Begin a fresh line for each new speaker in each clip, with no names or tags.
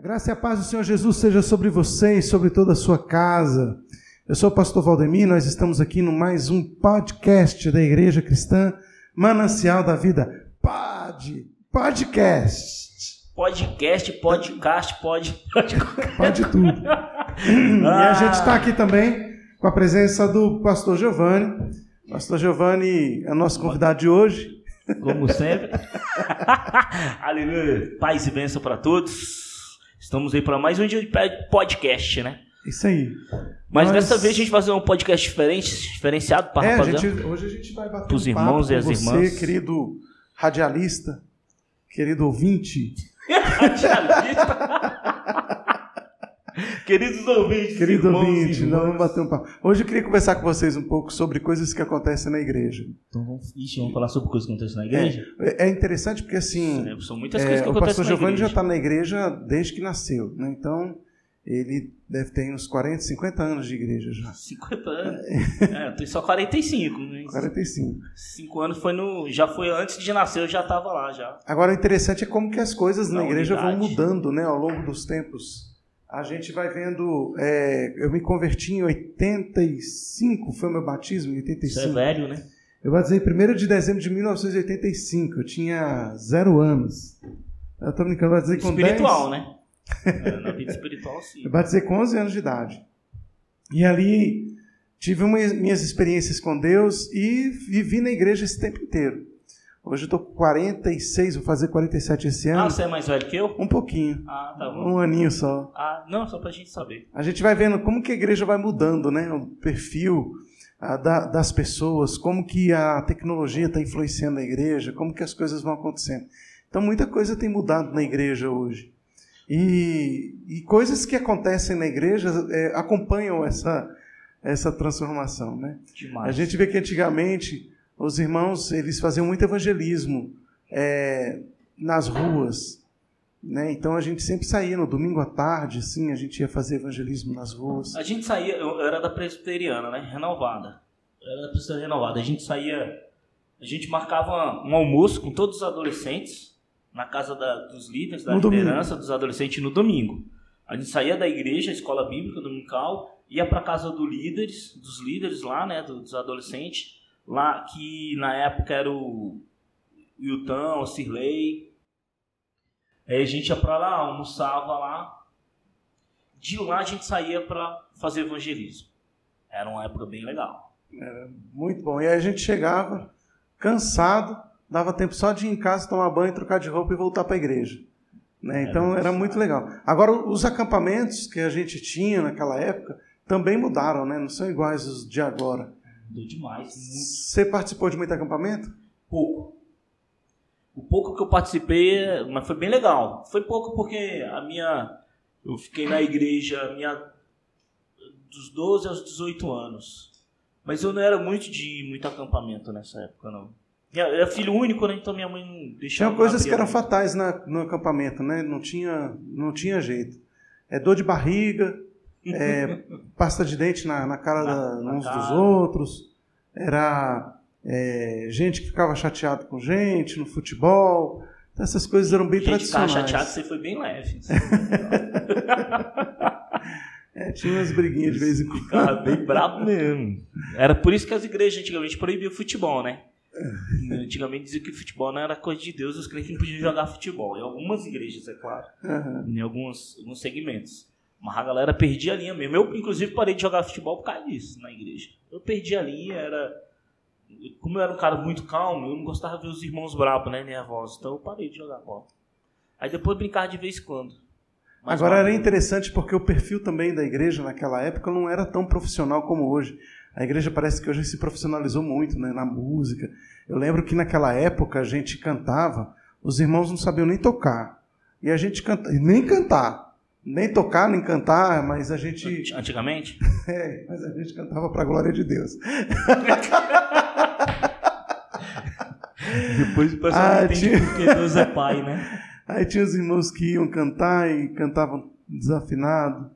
A graça e a paz do Senhor Jesus seja sobre você e sobre toda a sua casa. Eu sou o pastor Valdemir, nós estamos aqui no mais um podcast da Igreja Cristã Manancial da Vida. Pod, podcast.
Podcast, podcast, pode, pode,
pode tudo. E a gente está aqui também com a presença do pastor Giovanni. Pastor Giovanni é nosso convidado de hoje.
Como sempre. Aleluia. Paz e bênção para todos. Estamos aí para mais um dia de podcast, né?
Isso aí.
Mas Nós... dessa vez a gente vai fazer um podcast diferente, diferenciado para
é, rapaziada. Gente, hoje a gente vai bater
Pros um irmãos e as
você,
irmãs.
querido radialista, querido ouvinte.
radialista? Queridos ouvintes,
Querido ouvinte, nós vamos bater um papo. Hoje eu queria conversar com vocês um pouco sobre coisas que acontecem na igreja.
Então vamos, ixi, vamos falar sobre coisas que acontecem na igreja?
É, é interessante porque assim.
São muitas coisas é, que acontecem na igreja. O pastor
Giovanni já está na igreja desde que nasceu, né? Então. Ele deve ter uns 40, 50 anos de igreja já.
50 anos? É, eu tenho só 45. Né?
45.
5 anos foi no. Já foi antes de nascer, eu já estava lá já.
Agora o interessante é como que as coisas na, na igreja unidade. vão mudando, né, ao longo dos tempos a gente vai vendo. É, eu me converti em 85, foi meu batismo, em 85. Isso
é velho, né?
Eu batizei 1 de dezembro de 1985, eu tinha zero anos. Eu tô brincando, eu batizei com
Espiritual,
10.
né? É, na vida espiritual, sim.
Eu batizei com 11 anos de idade. E ali tive uma, minhas experiências com Deus e vivi na igreja esse tempo inteiro. Hoje eu tô com 46, vou fazer 47 esse ano.
Ah, você é mais velho que eu?
Um pouquinho.
Ah, tá bom.
Um aninho só.
Ah, não, só pra gente saber.
A gente vai vendo como que a igreja vai mudando, né? O perfil a, da, das pessoas, como que a tecnologia está influenciando a igreja, como que as coisas vão acontecendo. Então muita coisa tem mudado na igreja hoje. E, e coisas que acontecem na igreja é, acompanham essa, essa transformação, né?
Demais.
A gente vê que antigamente os irmãos eles faziam muito evangelismo é, nas ruas. Né? Então a gente sempre saía no domingo à tarde, assim, a gente ia fazer evangelismo nas ruas.
A gente saía, eu era da presbiteriana, né? Renovada. Eu era da presbiteriana renovada. A gente saía, a gente marcava um almoço com todos os adolescentes na casa da, dos líderes, da no liderança domingo. dos adolescentes no domingo. A gente saía da igreja, escola bíblica dominical, ia para casa dos líderes, dos líderes lá, né, dos adolescentes lá que na época era o Yutão, o Cirlei. Aí a gente ia para lá, almoçava lá. De lá a gente saía para fazer evangelismo. Era uma época bem legal.
Era muito bom. E aí a gente chegava cansado, dava tempo só de ir em casa, tomar banho, trocar de roupa e voltar para a igreja. Né? Então era, era muito legal. Agora, os acampamentos que a gente tinha naquela época também mudaram, né? não são iguais os de agora.
Mudou demais.
Você participou de muito acampamento?
Pouco. O pouco que eu participei, mas foi bem legal. Foi pouco porque a minha. Eu fiquei na igreja minha, dos 12 aos 18 anos. Mas eu não era muito de muito acampamento nessa época, não. Eu era filho único, né? Então minha mãe não deixava.
Tinha coisas que eram fatais na, no acampamento, né? Não tinha, não tinha jeito. É dor de barriga, é, pasta de dente na, na cara na, da, uns cara. dos outros, era é, gente que ficava chateado com gente no futebol. Então, essas coisas eram bem gente tradicionais.
Gente chateado, você foi bem leve.
é, tinha umas briguinhas de vez em quando.
Ficava bem brabo mesmo. Era por isso que as igrejas antigamente proibiam o futebol, né? Antigamente dizia que futebol não era coisa de Deus, os crentes não podiam jogar futebol. Em algumas igrejas, é claro. Uhum. Em alguns, alguns segmentos. Mas a galera perdia a linha mesmo. Eu, inclusive, parei de jogar futebol por causa disso na igreja. Eu perdi a linha, era. Como eu era um cara muito calmo, eu não gostava de ver os irmãos bravos, né? Nervosos. Então eu parei de jogar bola. Aí depois brincar de vez em quando.
Mas Agora era interessante porque o perfil também da igreja naquela época não era tão profissional como hoje. A igreja parece que hoje se profissionalizou muito né, na música. Eu lembro que naquela época a gente cantava, os irmãos não sabiam nem tocar. E a gente canta, nem cantar nem tocar, nem cantar, mas a gente.
Antigamente?
É, mas a gente cantava para a glória de Deus.
Depois o pessoal ah, entende tinha... porque Deus é pai, né?
Aí tinha os irmãos que iam cantar e cantavam desafinado,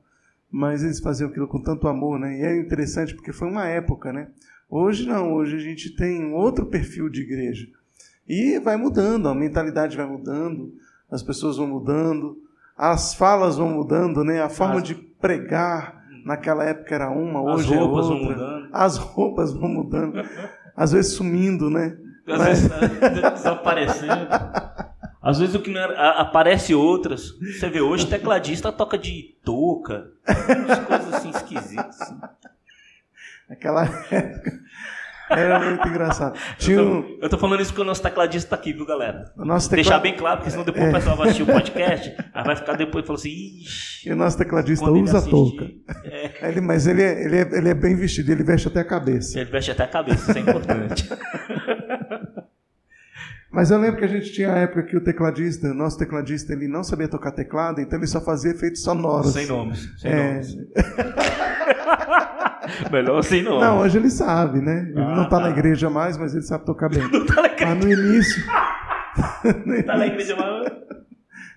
mas eles faziam aquilo com tanto amor, né? E é interessante porque foi uma época, né? Hoje não, hoje a gente tem outro perfil de igreja. E vai mudando, a mentalidade vai mudando, as pessoas vão mudando, as falas vão mudando, né? A forma as... de pregar naquela época era uma, hoje é outra. As roupas vão mudando. As roupas vão mudando. Às vezes sumindo, né?
Às Mas... vezes tá desaparecendo. Às vezes o que não era, aparece outras. Você vê hoje tecladista toca de touca, umas coisas assim esquisitas. Assim.
Aquela época era muito engraçado. Tinha
eu, tô, eu tô falando isso porque o nosso tecladista tá aqui, viu, galera? O nosso. Deixar bem claro, porque senão depois é. o pessoal vai assistir o podcast, aí vai ficar depois e falar assim, Ixi,
E o nosso tecladista usa touca. É. Ele, mas ele é, ele, é, ele é bem vestido, ele veste até a cabeça.
Ele veste até a cabeça, isso é importante.
Mas eu lembro que a gente tinha a época que o tecladista, nosso tecladista, ele não sabia tocar teclado, então ele só fazia efeitos sonoros.
Sem nomes. Sem é... nomes. Melhor sem nomes.
Não, hoje ele sabe, né? Ele ah, não está tá. na igreja mais, mas ele sabe tocar bem. Não tá na igreja. Mas no início.
Não está na igreja mais.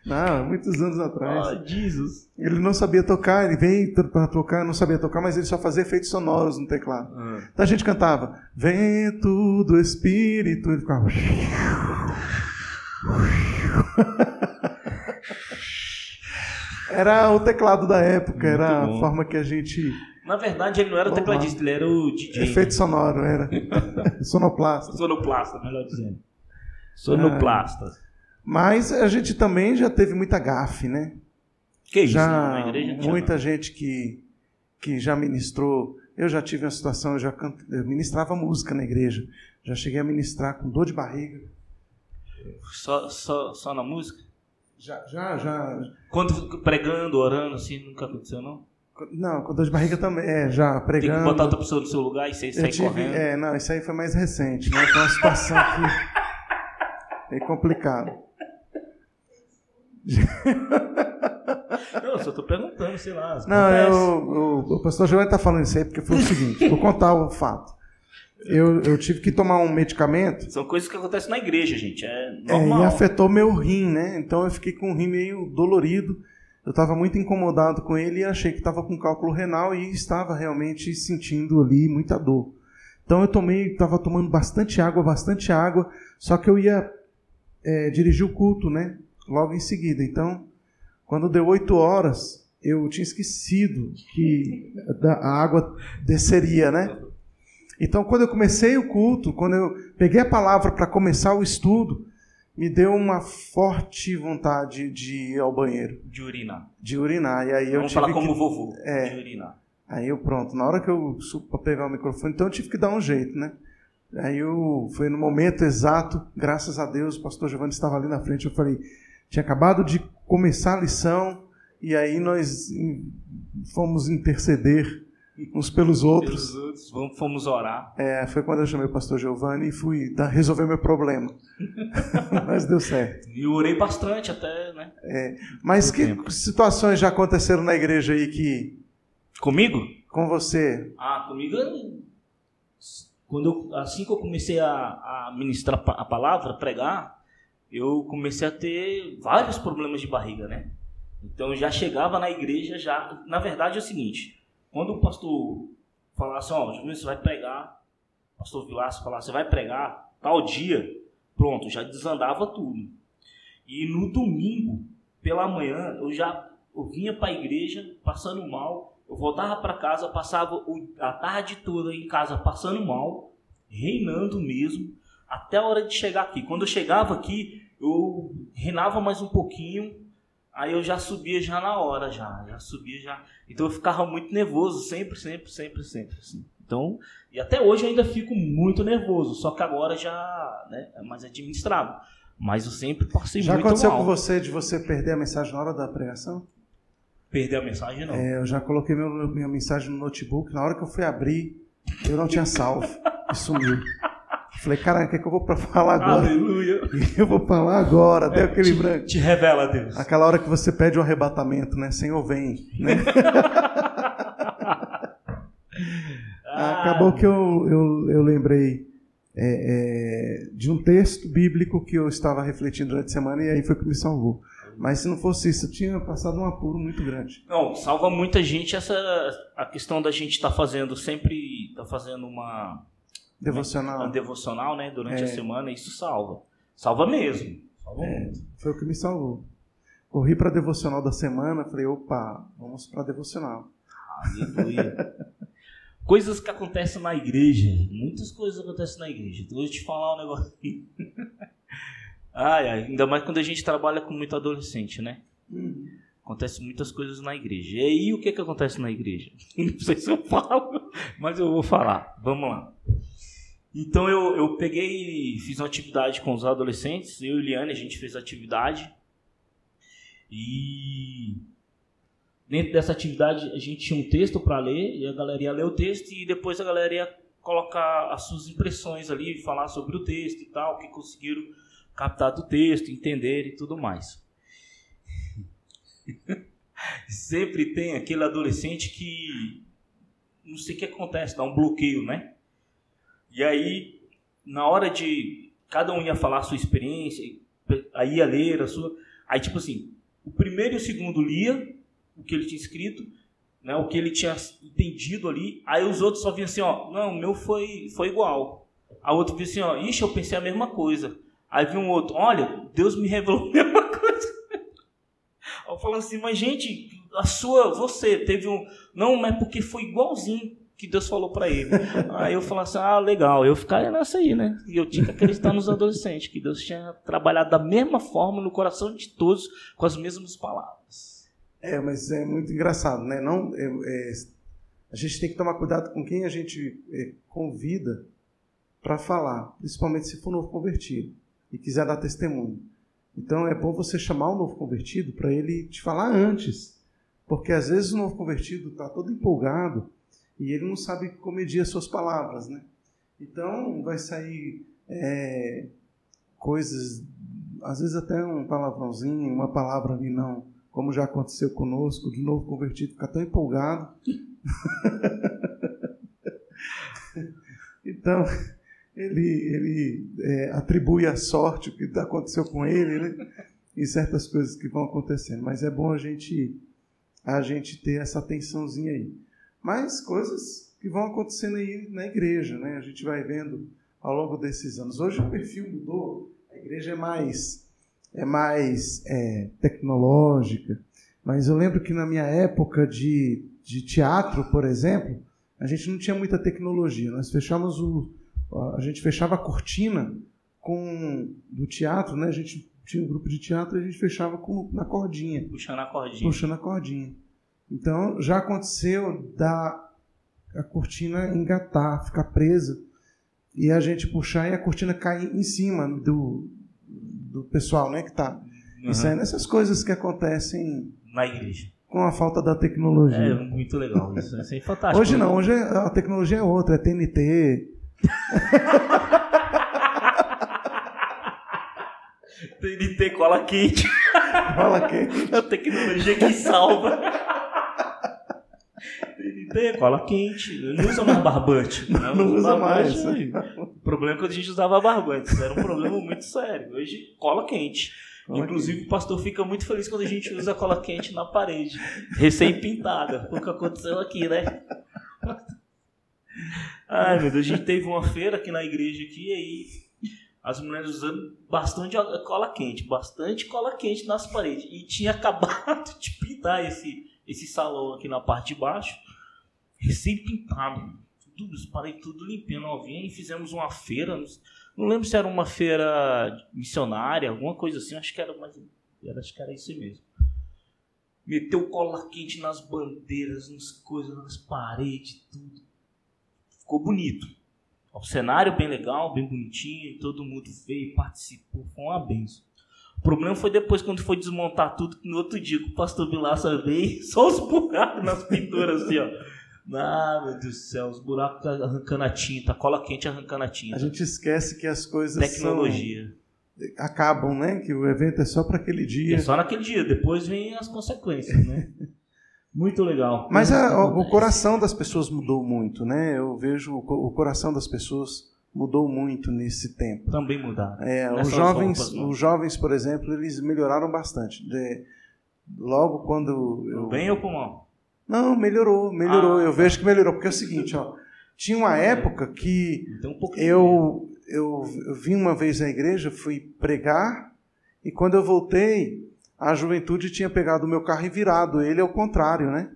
Não, muitos anos atrás.
Oh, Jesus.
Ele não sabia tocar, ele veio para tocar, não sabia tocar, mas ele só fazia efeitos sonoros no teclado. Uhum. Então a gente cantava, vento do Espírito, ele ficava. era o teclado da época, Muito era bom. a forma que a gente.
Na verdade, ele não era o tecladista, ele era o DJ.
Efeito sonoro, era. Sonoplasta.
Sonoplasta, melhor dizendo. Sonoplasta. Ah.
Mas a gente também já teve muita gafe, né?
Que isso?
Já, igreja muita gente que, que já ministrou. Eu já tive uma situação, eu já eu ministrava música na igreja. Já cheguei a ministrar com dor de barriga.
Só, só, só na música?
Já, já, já.
Quando pregando, orando, assim, nunca aconteceu, não?
Não, com dor de barriga também. É, já pregando. Tem
que botar outra pessoa no seu lugar e você sair tive, correndo.
É, não, isso aí foi mais recente, né? Foi uma situação que. É complicado.
Não, só estou perguntando, sei lá.
Não, eu, o, o pastor Giovanni está falando isso aí porque foi o seguinte: vou contar o fato. Eu, eu tive que tomar um medicamento.
São coisas que acontecem na igreja, gente. É normal.
É, e afetou meu rim, né? Então eu fiquei com o rim meio dolorido. Eu estava muito incomodado com ele e achei que estava com cálculo renal e estava realmente sentindo ali muita dor. Então eu tomei, estava tomando bastante água, bastante água. Só que eu ia é, dirigir o culto, né? logo em seguida. Então, quando deu oito horas, eu tinha esquecido que a água desceria, né? Então, quando eu comecei o culto, quando eu peguei a palavra para começar o estudo, me deu uma forte vontade de ir ao banheiro.
De urinar.
De urinar. E aí
Vamos
eu
falar como
que...
vovô.
É.
De urinar.
Aí eu, pronto, na hora que eu subo para pegar o microfone, então eu tive que dar um jeito, né? Aí eu, foi no momento exato, graças a Deus, o pastor Giovanni estava ali na frente, eu falei, tinha acabado de começar a lição e aí nós fomos interceder uns pelos outros.
Pelos outros, fomos orar.
É, foi quando eu chamei o pastor Giovanni e fui dar, resolver meu problema. mas deu certo.
E orei bastante até, né?
É, mas que tempo. situações já aconteceram na igreja aí que...
Comigo?
Com você.
Ah, comigo... Quando eu, assim que eu comecei a, a ministrar a palavra, pregar, eu comecei a ter vários problemas de barriga, né? Então eu já chegava na igreja já, na verdade é o seguinte, quando o pastor falasse, ó, oh, você vai pregar, o pastor Vilaço falasse, você vai pregar tal dia, pronto, já desandava tudo. E no domingo, pela manhã, eu já eu vinha para a igreja passando mal, eu voltava para casa, passava a tarde toda em casa passando mal, reinando mesmo, até a hora de chegar aqui. Quando eu chegava aqui, eu reinava mais um pouquinho, aí eu já subia já na hora, já, já subia já. Então eu ficava muito nervoso, sempre, sempre, sempre, sempre. Assim. Então, e até hoje eu ainda fico muito nervoso, só que agora já né, é mais administrado. Mas eu sempre passei
já
muito mal.
Já aconteceu com você de você perder a mensagem na hora da pregação?
Perder a mensagem, não.
É, eu já coloquei meu, minha mensagem no notebook, na hora que eu fui abrir, eu não tinha salvo e sumiu. Falei, cara, o que, é que eu vou para falar agora?
Aleluia.
Eu vou falar agora, até aquele te, branco.
Te revela, Deus.
Aquela hora que você pede o um arrebatamento, né? Senhor, vem. Né? ah. Acabou que eu, eu, eu lembrei é, é, de um texto bíblico que eu estava refletindo durante a semana e aí foi que me salvou. Mas se não fosse isso, eu tinha passado um apuro muito grande.
Não, salva muita gente essa a questão da gente estar tá fazendo sempre, tá fazendo uma
Devocional.
Né? devocional, né? Durante é. a semana, isso salva. Salva mesmo. Salva
é, Foi o que me salvou. Corri para devocional da semana, falei, opa, vamos para devocional.
Aleluia. coisas que acontecem na igreja. Muitas coisas acontecem na igreja. Então, vou te falar um negócio aqui. ai, ai, ainda mais quando a gente trabalha com muito adolescente, né? Uhum. Acontece muitas coisas na igreja. E aí, o que, que acontece na igreja? Não sei se eu falo, mas eu vou falar. Vamos lá. Então, eu, eu peguei fiz uma atividade com os adolescentes. Eu e Liane, a gente fez atividade. E dentro dessa atividade a gente tinha um texto para ler e a galera ia ler o texto e depois a galera ia colocar as suas impressões ali, falar sobre o texto e tal, o que conseguiram captar do texto, entender e tudo mais. Sempre tem aquele adolescente que não sei o que acontece, dá um bloqueio, né? E aí, na hora de cada um ia falar a sua experiência, aí ia ler a sua, aí tipo assim, o primeiro e o segundo lia o que ele tinha escrito, né, o que ele tinha entendido ali. Aí os outros só vinham assim, ó, não, o meu foi, foi igual. A outro vinha assim, ó, ixi, eu pensei a mesma coisa. Aí vinha um outro, olha, Deus me revelou a mesma coisa. Eu falando assim, mas gente, a sua, você teve um, não, mas porque foi igualzinho que Deus falou para ele. Aí eu falava assim, ah, legal, eu ficaria nessa aí, né? E eu tinha que acreditar nos adolescentes, que Deus tinha trabalhado da mesma forma no coração de todos, com as mesmas palavras.
É, mas é muito engraçado, né? Não, é, é, a gente tem que tomar cuidado com quem a gente é, convida para falar, principalmente se for novo convertido e quiser dar testemunho. Então é bom você chamar o novo convertido para ele te falar antes, porque às vezes o novo convertido está todo empolgado e ele não sabe como medir as suas palavras, né? Então vai sair é, coisas, às vezes até um palavrãozinho, uma palavra ali não como já aconteceu conosco, de novo convertido, fica tão empolgado. então, ele, ele é, atribui a sorte o que aconteceu com ele, né? e certas coisas que vão acontecendo. Mas é bom a gente, a gente ter essa atençãozinha aí. Mas coisas que vão acontecendo aí na igreja, né? A gente vai vendo ao longo desses anos. Hoje o perfil mudou, a igreja é mais é mais é, tecnológica. Mas eu lembro que na minha época de, de teatro, por exemplo, a gente não tinha muita tecnologia. Nós fechamos o, a gente fechava a cortina com do teatro, né? A gente tinha um grupo de teatro e a gente fechava com, na cordinha.
Puxando a cordinha.
Puxando a cordinha. Então já aconteceu da a cortina engatar, ficar presa e a gente puxar e a cortina cair em cima do, do pessoal, né, que tá. Uhum. Isso é nessas coisas que acontecem
na igreja.
Com a falta da tecnologia. É
muito legal isso. Isso é fantástico.
Hoje não, hoje a tecnologia é outra, é TNT.
TNT cola quente.
Cola quente.
A tecnologia que salva. Cola quente. Não usa mais barbante.
Não, não usa mais.
O problema é quando a gente usava barbante. Isso era um problema muito sério. Hoje, cola quente. Cola Inclusive, quente. o pastor fica muito feliz quando a gente usa cola quente na parede, recém-pintada. Foi o que aconteceu aqui, né? Ai, meu Deus, a gente teve uma feira aqui na igreja aqui, e aí as mulheres usando bastante cola quente, bastante cola quente nas paredes. E tinha acabado de pintar esse, esse salão aqui na parte de baixo, recém-pintado. Tudo, paredes tudo limpinho, novinho, e fizemos uma feira. Não lembro se era uma feira missionária, alguma coisa assim, acho que era. Era, acho que era isso mesmo. Meteu cola quente nas bandeiras, nas coisas, nas paredes, tudo. Ficou bonito. O cenário bem legal, bem bonitinho, todo mundo veio, participou, foi uma benção. O problema foi depois quando foi desmontar tudo, no outro dia que o pastor Vilaça veio, só os buracos nas pinturas assim, ó. Ah, meu Deus do céu, os buracos arrancando a tinta, cola quente arrancando a tinta.
A gente esquece que as coisas
Tecnologia.
São... acabam, né? Que o evento é só para aquele dia.
É só naquele dia, depois vem as consequências, né? Muito legal.
Mas a, o coração das pessoas mudou muito, né? Eu vejo o coração das pessoas mudou muito nesse tempo.
Também mudaram.
É, os jovens, roupas, os jovens, por exemplo, eles melhoraram bastante. De, logo quando eu...
bem ou mal?
Não, melhorou, melhorou. Ah, eu tá. vejo que melhorou porque é o seguinte, ó, tinha uma época que então, um eu, eu eu vim uma vez à igreja, fui pregar e quando eu voltei a juventude tinha pegado o meu carro e virado ele ao contrário, né?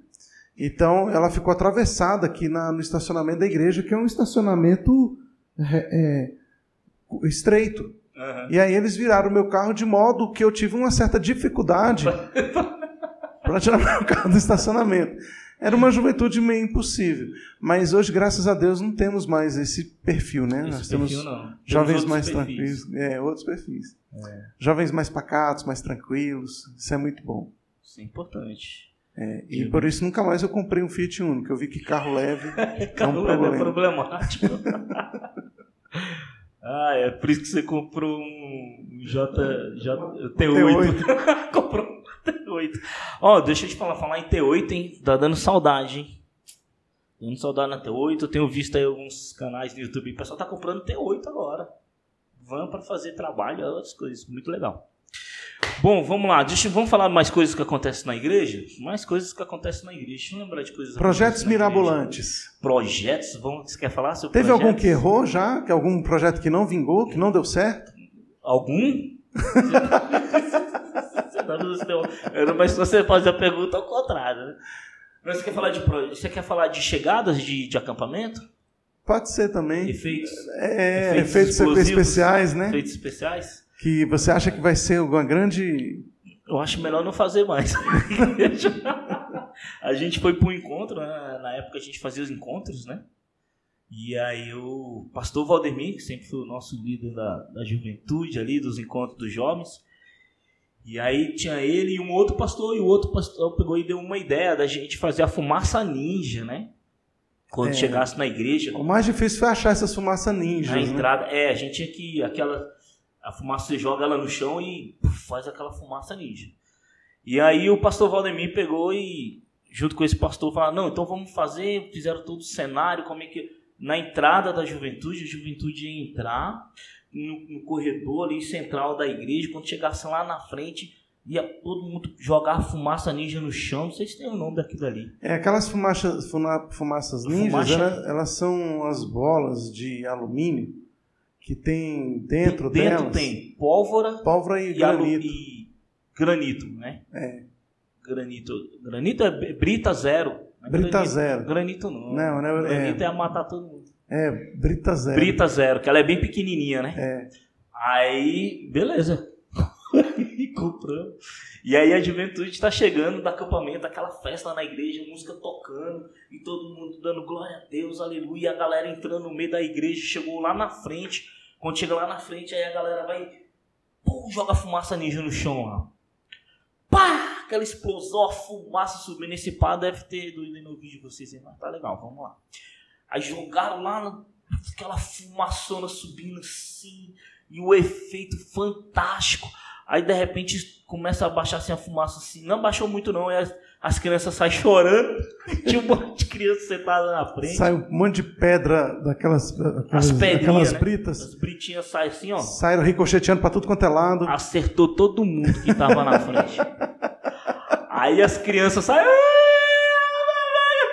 Então ela ficou atravessada aqui na, no estacionamento da igreja, que é um estacionamento é, é, estreito. Uhum. E aí eles viraram o meu carro de modo que eu tive uma certa dificuldade para tirar meu carro do estacionamento. Era uma juventude meio impossível. Mas hoje, graças a Deus, não temos mais esse perfil, né?
Esse
Nós
perfil,
temos
não.
jovens
Temos
mais
perfis.
tranquilos. É, outros perfis.
É,
Jovens mais pacatos, mais tranquilos. Isso é muito bom.
isso é importante.
É, e por isso nunca mais eu comprei um Fiat Uno, que eu vi que carro leve é
Carro
um
leve é
problema.
problemático. ah, é por isso que você comprou um J, J, T8. comprou um T8. Ó, deixa eu te falar, falar em T8, hein? Tá dando saudade, hein? Dando saudade na T8. Eu tenho visto aí alguns canais no YouTube. O pessoal tá comprando T8 agora. Van para fazer trabalho, outras coisas. Muito legal. Bom, vamos lá. Deixa, vamos falar mais coisas que acontecem na igreja? Mais coisas que acontecem na igreja. Deixa eu lembrar de coisas
Projetos mirabolantes.
Projetos? Vamos, você quer falar sobre
Teve algum
projetos?
que errou já? Que algum projeto que não vingou, que não deu certo?
Algum? Você tá no seu- Eu- Mas você faz a pergunta ao contrário, né? Mas você quer falar de, você quer falar de chegadas de, de acampamento?
Pode ser também.
Efeitos,
É,
efeitos
efeitos, especiais, né?
efeitos especiais?
Que você acha que vai ser uma grande.
Eu acho melhor não fazer mais. a gente foi para um encontro, né? na época a gente fazia os encontros, né? E aí o pastor Valdemir, que sempre foi o nosso líder da, da juventude ali, dos encontros dos jovens, e aí tinha ele e um outro pastor, e o outro pastor pegou e deu uma ideia da gente fazer a fumaça ninja, né? Quando
É.
chegasse na igreja,
O mais difícil foi achar essas fumaças ninjas.
na
né?
entrada, é, a gente tinha que aquela a fumaça você joga ela no chão e faz aquela fumaça ninja. E aí o pastor Valdemir pegou e junto com esse pastor falou: "Não, então vamos fazer", fizeram todo o cenário, como é que na entrada da juventude, a juventude ia entrar no, no corredor ali central da igreja, quando chegasse lá na frente, ia todo mundo jogar fumaça ninja no chão, não sei se tem o nome daquilo ali.
É, aquelas fumaças, fuma- fumaças ninjas,
Fumaça-
ela- elas são as bolas de alumínio que tem dentro,
Dentro
delas
tem pólvora
pólvora e,
e,
granito.
e granito, né?
É.
Granito. Granito é brita zero.
Brita
granito,
zero.
Granito não.
Não, não é-
Granito é, matar todo mundo.
É, brita zero.
Brita zero, que ela é bem pequenininha, né?
É.
Aí, beleza. E compramos. E aí a juventude está chegando do acampamento, aquela festa na igreja, música tocando, e todo mundo dando glória a Deus, aleluia, a galera entrando no meio da igreja, chegou lá na frente. Quando chega lá na frente, aí a galera vai, pô, joga fumaça ninja no chão lá. Pá! Aquela explosão, a fumaça subindo. Esse pá deve ter doído no vídeo de vocês, aí, mas tá legal, vamos lá. Aí jogaram lá, na- aquela fumaçona subindo assim, e o efeito fantástico. Aí de repente começa a baixar assim a fumaça assim. Não baixou muito não, as, as crianças saem chorando. Tinha um monte de criança sentada na frente.
Sai um monte de pedra daquelas aquelas,
As pedrinhas, né?
britas.
As britinhas saem assim, ó.
Saíram ricocheteando pra tudo quanto é lado.
Acertou todo mundo que tava na frente. Aí as crianças saem.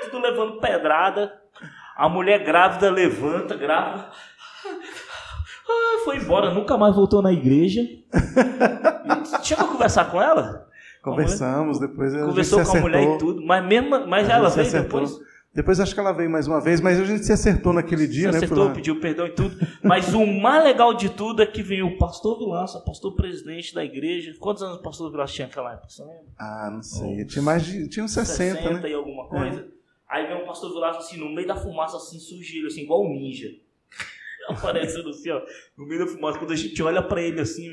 Tudo levando pedrada. A mulher grávida levanta, grávida. Ah, foi embora, nunca mais voltou na igreja. E Chegou a conversar com ela?
Conversamos, depois a
Conversou com a mulher e tudo, mas mesmo, mas
A
ela veio depois.
Depois acho que ela veio mais uma vez, mas a gente se acertou naquele dia,
se
né?
acertou, pediu perdão e tudo. Mas o mais legal de tudo é que veio o pastor Vilança, pastor presidente da igreja. Quantos anos o pastor Vilança tinha naquela época? Você lembra?
Ah, não sei. Tinha mais de. Tinha uns 60, né?
e alguma coisa. Aí vem o pastor Vilaça assim, no meio da fumaça, assim, surgiu, assim, igual um ninja. Aparecendo assim, ó, no meio da fumaça. Quando a gente olha pra ele assim,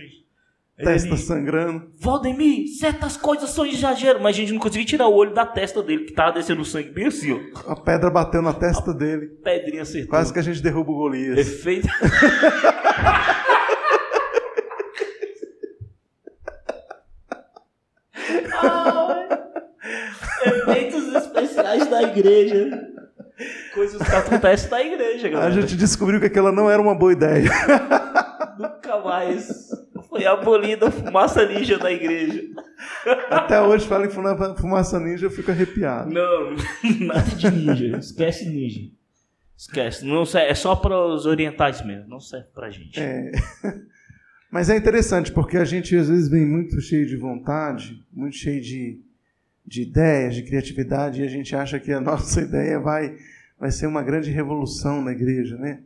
Testa
ele,
sangrando.
Valdemir, certas coisas são exagero. Mas a gente não conseguia tirar o olho da testa dele, que tava descendo sangue bem assim, ó.
A pedra bateu na testa dele.
Pedrinha acertou.
Quase que a gente derruba o Golias.
Efeito. Efeitos especiais da igreja. Coisas que acontecem na igreja,
A
galera.
gente descobriu que aquela não era uma boa ideia.
Nunca mais foi abolida a fumaça ninja da igreja.
Até hoje, fala em fuma- fumaça ninja, eu fico arrepiado.
Não, nada de ninja. Esquece ninja. Esquece. Não serve, é só para os orientais mesmo. Não serve pra gente.
É. Mas é interessante, porque a gente às vezes vem muito cheio de vontade, muito cheio de, de ideias, de criatividade, e a gente acha que a nossa ideia vai, vai ser uma grande revolução na igreja, né?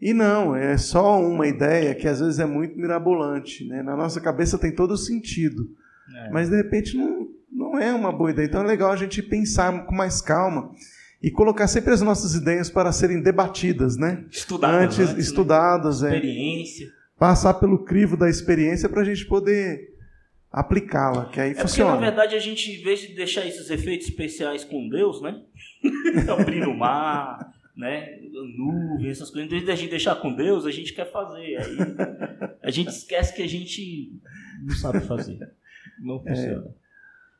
E não, é só uma ideia que às vezes é muito mirabolante. Né? Na nossa cabeça tem todo o sentido. É. Mas de repente não, não é uma boa ideia. Então é legal a gente pensar com mais calma e colocar sempre as nossas ideias para serem debatidas, né?
Estudadas.
Antes, antes né? estudadas.
Né? Experiência.
É, passar pelo crivo da experiência para a gente poder aplicá-la, que aí
é
funciona.
Porque, na verdade, a gente, em vez de deixar esses efeitos especiais com Deus, né? Abrir o mar, né? Nuvem, essas coisas. Em vez de a gente deixar com Deus, a gente quer fazer. Aí a gente esquece que a gente não sabe fazer. Não é. funciona. É.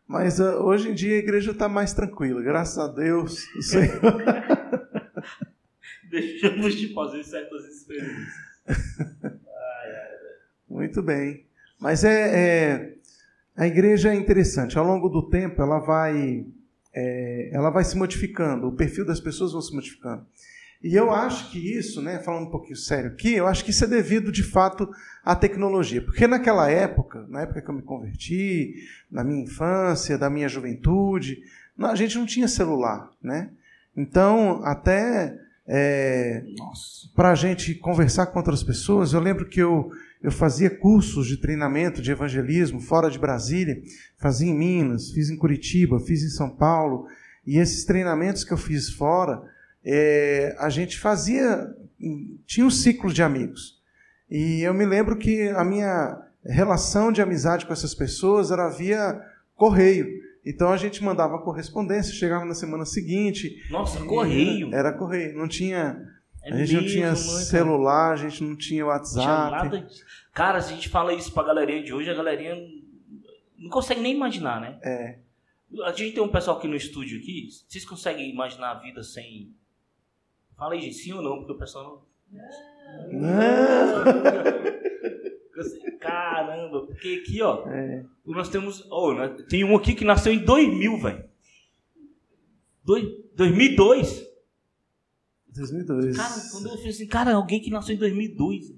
Mas uh, hoje em dia a igreja está mais tranquila, graças a Deus. O Senhor...
Deixamos de fazer certas experiências. Ai, ai,
Muito bem. Mas é, é, a igreja é interessante. Ao longo do tempo, ela vai é, ela vai se modificando, o perfil das pessoas vai se modificando. E eu acho que isso, né, falando um pouquinho sério aqui, eu acho que isso é devido de fato à tecnologia. Porque naquela época, na época que eu me converti, na minha infância, da minha juventude, a gente não tinha celular, né? Então, até é, para a gente conversar com outras pessoas, eu lembro que eu, eu fazia cursos de treinamento de evangelismo fora de Brasília, fazia em Minas, fiz em Curitiba, fiz em São Paulo, e esses treinamentos que eu fiz fora, é, a gente fazia, tinha um ciclo de amigos. E eu me lembro que a minha relação de amizade com essas pessoas era via correio. Então a gente mandava correspondência, chegava na semana seguinte.
Nossa, correio?
Era correio, não tinha é a gente mesmo, não tinha mãe, celular, a gente não tinha WhatsApp. Não tinha nada.
Cara, se a gente fala isso pra galerinha de hoje, a galerinha não consegue nem imaginar, né?
É.
A gente tem um pessoal aqui no estúdio aqui. Vocês conseguem imaginar a vida sem. Fala aí, sim ou não, porque o pessoal não. Não! Caramba, porque aqui, ó. É. Nós temos. Oh, tem um aqui que nasceu em 2000, velho. 2002.
2002.
Cara, quando eu falei assim, cara, alguém que nasceu em 2002.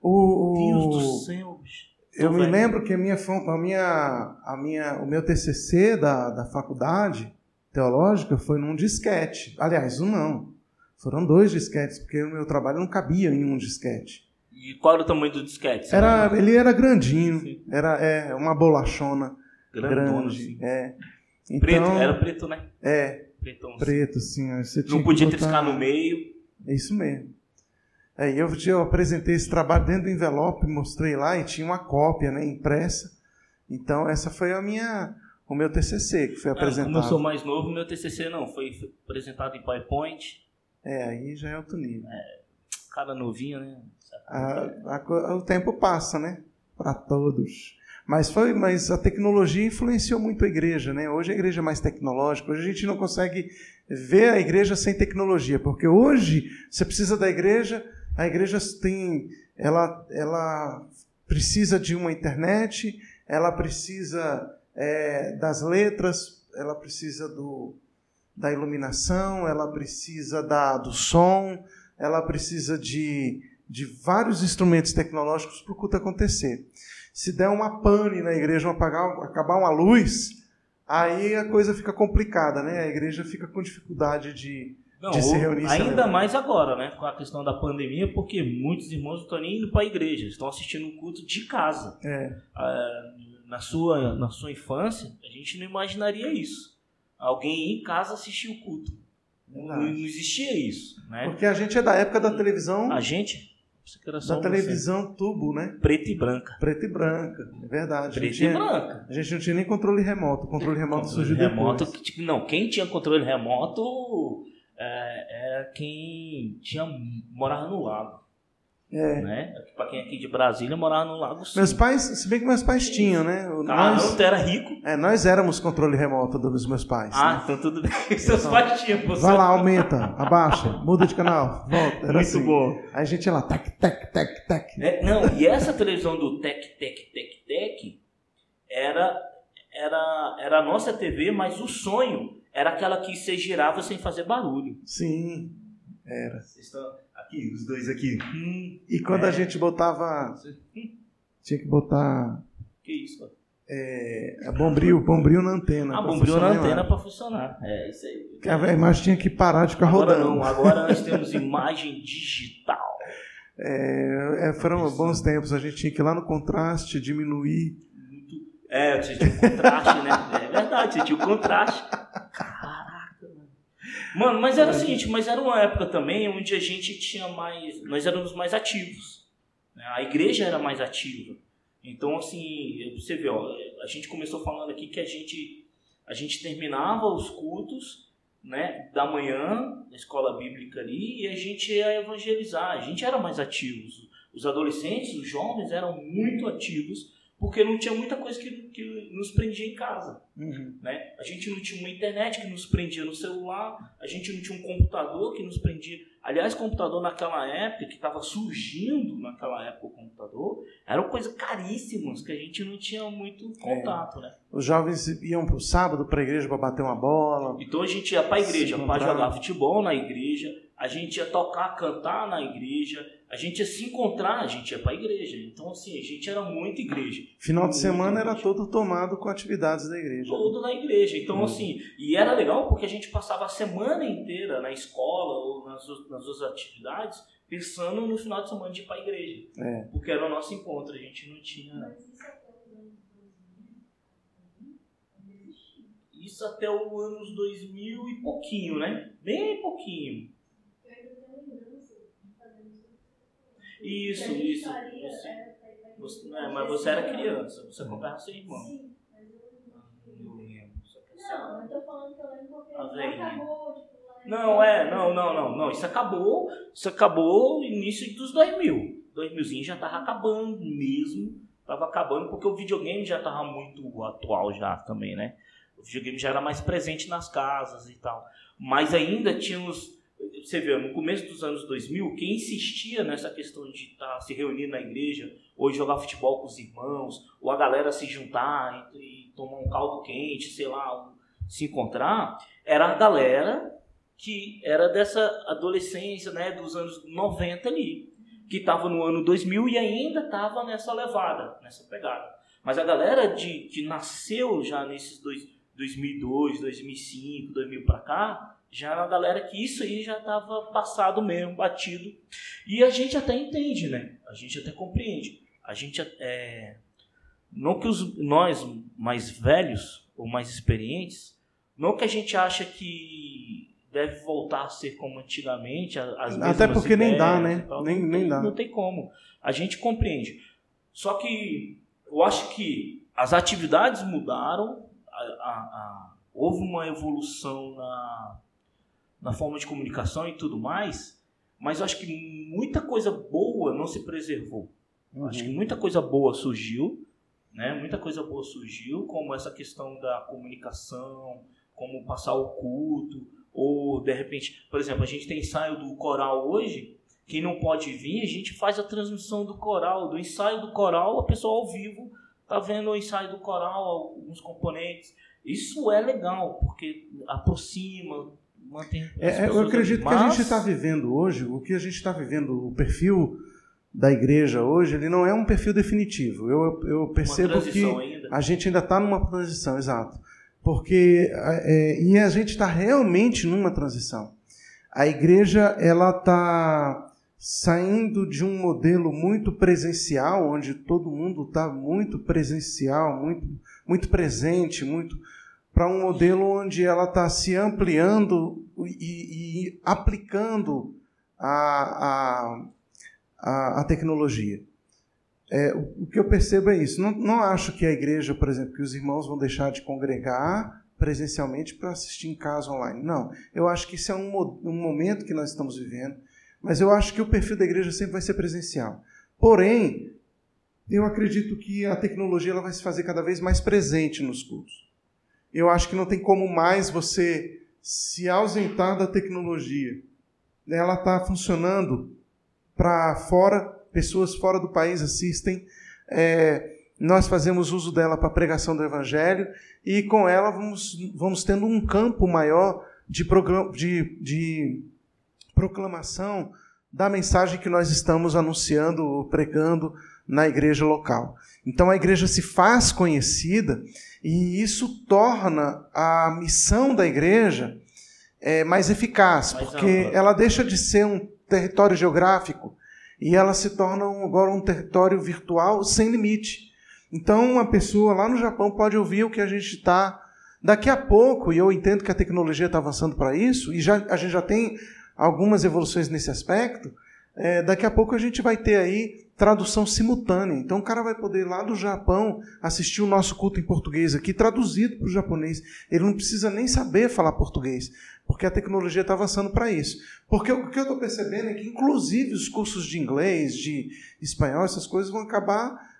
O,
Deus do céu, bicho.
Eu me lembro que a minha, a minha, a minha, o meu TCC da, da faculdade teológica foi num disquete. Aliás, um não. Foram dois disquetes, porque o meu trabalho não cabia em um disquete.
E qual era o tamanho do disquete?
Era, ele era grandinho. Sim. Era é, uma bolachona Grandona, grande.
Assim.
É.
Então, preto, era preto, né?
É. Pretão, preto, sim. Você
não podia botar... triscar no meio.
É isso mesmo. Aí eu, eu apresentei esse trabalho dentro do envelope, mostrei lá e tinha uma cópia né, impressa. Então essa foi a minha, o meu TCC que foi apresentado.
como eu sou mais novo, meu TCC não, foi apresentado em PowerPoint.
É, aí já é outro nível.
É, cara novinho, né?
A, a, o tempo passa, né? Para todos. Mas foi, mas a tecnologia influenciou muito a igreja, né? Hoje a igreja é mais tecnológica. Hoje a gente não consegue ver a igreja sem tecnologia, porque hoje você precisa da igreja a igreja tem, ela, ela precisa de uma internet, ela precisa é, das letras, ela precisa do, da iluminação, ela precisa da, do som, ela precisa de, de vários instrumentos tecnológicos para o culto acontecer. Se der uma pane na igreja, apagar, acabar uma luz, aí a coisa fica complicada, né? A igreja fica com dificuldade de, não, de se reunir.
Ainda mais agora, né? Com a questão da pandemia, porque muitos irmãos não estão nem indo para a igreja, estão assistindo um culto de casa.
É.
Ah, na, sua, na sua infância, a gente não imaginaria isso. Alguém ir em casa assistir o culto. Não, não, existia isso. Né?
Porque a gente é da época da televisão.
A gente?
Da televisão tubo, né?
Preta e branca.
Preta e branca, é verdade.
Preta tinha, e branca.
A gente não tinha nem controle remoto. O controle remoto controle surgiu remoto,
depois. Não, quem tinha controle remoto é, era quem tinha, morava no lago.
É.
Né? Para quem é aqui de Brasília morava no Lago Sul.
Meus pais, se bem que meus pais tinham, né?
Nós, tu era rico.
É, nós éramos controle remoto dos meus pais.
Ah, né? então tudo bem. Seus então, pais tinham. Você
vai lá, aumenta, abaixa, muda de canal, volta. Era
Muito
assim.
bom.
Aí a gente ia lá, tec, tec, tec, tec.
É, não, e essa televisão do tec, tec, tec, tec era, era, era a nossa TV, mas o sonho era aquela que você girava sem fazer barulho.
Sim. Era.
Vocês estão aqui, os dois aqui.
Hum, e quando é. a gente botava. Tinha que botar.
Que isso?
É, é bombril, bombril na antena.
Ah, bombril na antena para funcionar. É isso aí.
A imagem tinha que parar de ficar
agora
rodando.
Não, agora nós temos imagem digital.
É, é, foram bons tempos. A gente tinha que ir lá no contraste, diminuir.
É, tinha o contraste, né? É verdade, tinha o contraste. Mano, mas era o seguinte, mas era uma época também onde a gente tinha mais. Nós éramos mais ativos. Né? A igreja era mais ativa. Então, assim, você vê, ó, a gente começou falando aqui que a gente, a gente terminava os cultos né, da manhã, na escola bíblica ali, e a gente ia evangelizar. A gente era mais ativos. Os adolescentes, os jovens eram muito ativos porque não tinha muita coisa que, que nos prendia em casa. Uhum. Né? A gente não tinha uma internet que nos prendia no celular, a gente não tinha um computador que nos prendia. Aliás, computador naquela época, que estava surgindo naquela época o computador, eram coisas caríssimas que a gente não tinha muito contato. É. Né?
Os jovens iam para o sábado para a igreja para bater uma bola.
Então a gente ia para a igreja para jogar futebol na igreja, a gente ia tocar, cantar na igreja a gente ia se encontrar, a gente ia para a igreja. Então, assim, a gente era muito igreja.
Final de semana era todo tomado com atividades da igreja.
Todo na igreja. Então, hum. assim, e era legal porque a gente passava a semana inteira na escola ou nas, nas outras atividades pensando no final de semana de ir para a igreja. É. Porque era o nosso encontro, a gente não tinha. Isso até o anos 2000 e pouquinho, né? Bem pouquinho. Isso, isso. Você, você, não, mas você era criança, você acompanhava seu irmão. Sim, mas eu não lembro. Não, eu tô falando que eu lembro porque acabou, tipo, não, é, não, não, não, não. Isso acabou, isso acabou no início dos 2000. 2000 já tava acabando mesmo. Tava acabando porque o videogame já tava muito atual já também, né? O videogame já era mais presente nas casas e tal. Mas ainda tinha os você vê, no começo dos anos 2000, quem insistia nessa questão de estar tá, se reunir na igreja, ou jogar futebol com os irmãos, ou a galera se juntar e, e tomar um caldo quente, sei lá, se encontrar, era a galera que era dessa adolescência, né, dos anos 90 ali, que estava no ano 2000 e ainda estava nessa levada, nessa pegada. Mas a galera de, que nasceu já nesses dois, 2002, 2005, 2000 para cá, já era uma galera que isso aí já estava passado mesmo, batido. E a gente até entende, né? A gente até compreende. A gente é, não que os, nós mais velhos ou mais experientes, não que a gente acha que deve voltar a ser como antigamente, as
Até porque nem dá, né? nem,
não,
nem
tem,
dá.
não tem como. A gente compreende. Só que eu acho que as atividades mudaram, a, a, a, houve uma evolução na, na forma de comunicação e tudo mais, mas eu acho que muita coisa boa não se preservou. Uhum. Acho que muita coisa boa surgiu, né? Muita coisa boa surgiu, como essa questão da comunicação, como passar o culto, ou de repente, por exemplo, a gente tem ensaio do coral hoje, quem não pode vir, a gente faz a transmissão do coral, do ensaio do coral, a pessoa ao vivo tá vendo o ensaio do coral, alguns componentes. Isso é legal, porque aproxima, mantém.
É, é eu acredito mas... que a gente está vivendo hoje, o que a gente está vivendo, o perfil da igreja hoje, ele não é um perfil definitivo. Eu, eu percebo que ainda. a gente ainda está numa transição, exato. Porque é, e a gente está realmente numa transição. A igreja ela está saindo de um modelo muito presencial, onde todo mundo está muito presencial, muito, muito presente, muito para um modelo onde ela está se ampliando e, e aplicando a, a, a, tecnologia. É, o, o, que eu percebo é isso. Não, não acho que a igreja, por exemplo, que os irmãos vão deixar de congregar presencialmente para assistir em casa online. Não. Eu acho que isso é um, um momento que nós estamos vivendo, mas eu acho que o perfil da igreja sempre vai ser presencial. Porém, eu acredito que a tecnologia ela vai se fazer cada vez mais presente nos cultos eu acho que não tem como mais você se ausentar da tecnologia. Ela está funcionando para fora, pessoas fora do país assistem. É, nós fazemos uso dela para pregação do Evangelho e com ela vamos, vamos tendo um campo maior de, de, de proclamação da mensagem que nós estamos anunciando, pregando na igreja local. Então a igreja se faz conhecida e isso torna a missão da igreja é, mais eficaz, mais porque ampla. ela deixa de ser um território geográfico e ela se torna agora um território virtual sem limite. Então uma pessoa lá no Japão pode ouvir o que a gente está daqui a pouco, e eu entendo que a tecnologia está avançando para isso, e já, a gente já tem algumas evoluções nesse aspecto, é, daqui a pouco a gente vai ter aí tradução simultânea. Então o cara vai poder lá do Japão assistir o nosso culto em português aqui, traduzido para o japonês. Ele não precisa nem saber falar português, porque a tecnologia está avançando para isso. Porque o que eu estou percebendo é que, inclusive, os cursos de inglês, de espanhol, essas coisas vão acabar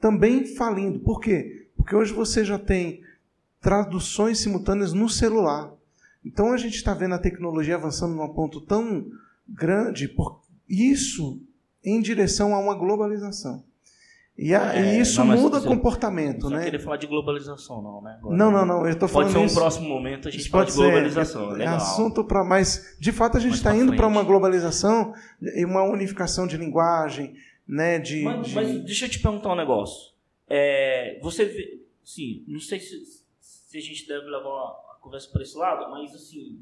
também falindo. Por quê? Porque hoje você já tem traduções simultâneas no celular. Então a gente está vendo a tecnologia avançando num ponto tão grande, por isso em direção a uma globalização. E, a, é, e isso não, muda você, comportamento, né?
Não querer falar de globalização, não, né?
Agora, não, não, não. Eu estou falando.
Pode ser um
isso,
próximo momento a gente pode de globalização.
Ser,
é, legal.
assunto para. Mas de fato a gente está indo para uma globalização e uma unificação de linguagem, né? De,
mas,
de...
mas deixa eu te perguntar um negócio. É, você vê, sim, não sei se, se a gente deve levar a conversa para esse lado, mas assim.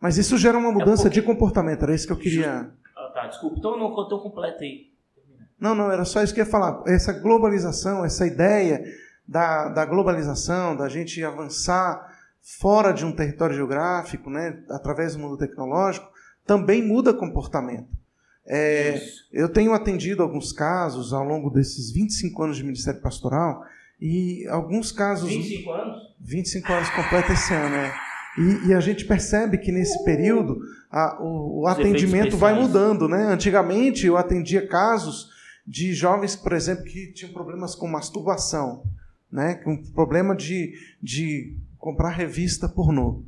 Mas isso gera uma mudança é porque... de comportamento. Era isso que eu queria.
Ah, tá, desculpa. Então não contou completo aí.
Não, não, era só isso que eu ia falar. Essa globalização, essa ideia da, da globalização, da gente avançar fora de um território geográfico, né, através do mundo tecnológico, também muda comportamento. É, eu tenho atendido alguns casos ao longo desses 25 anos de Ministério Pastoral, e alguns casos.
25 anos?
25 anos completa esse ano, é. E, e, a gente percebe que nesse período a, o, o atendimento vai mudando, né? Antigamente eu atendia casos de jovens, por exemplo, que tinham problemas com masturbação, né? Com problema de, de comprar revista pornô.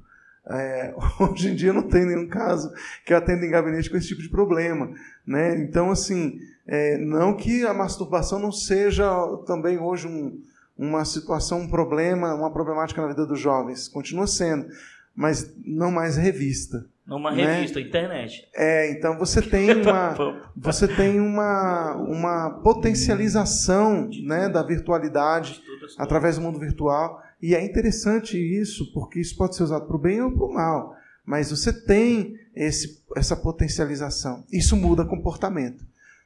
É, hoje em dia não tem nenhum caso que eu atenda em gabinete com esse tipo de problema. Né? Então, assim, é, não que a masturbação não seja também hoje um, uma situação, um problema, uma problemática na vida dos jovens. Continua sendo, mas não mais revista.
Numa né? revista, internet.
É, então você tem uma, você tem uma, uma potencialização né, da virtualidade através do mundo virtual. E é interessante isso, porque isso pode ser usado para o bem ou para o mal. Mas você tem esse, essa potencialização. Isso muda comportamento.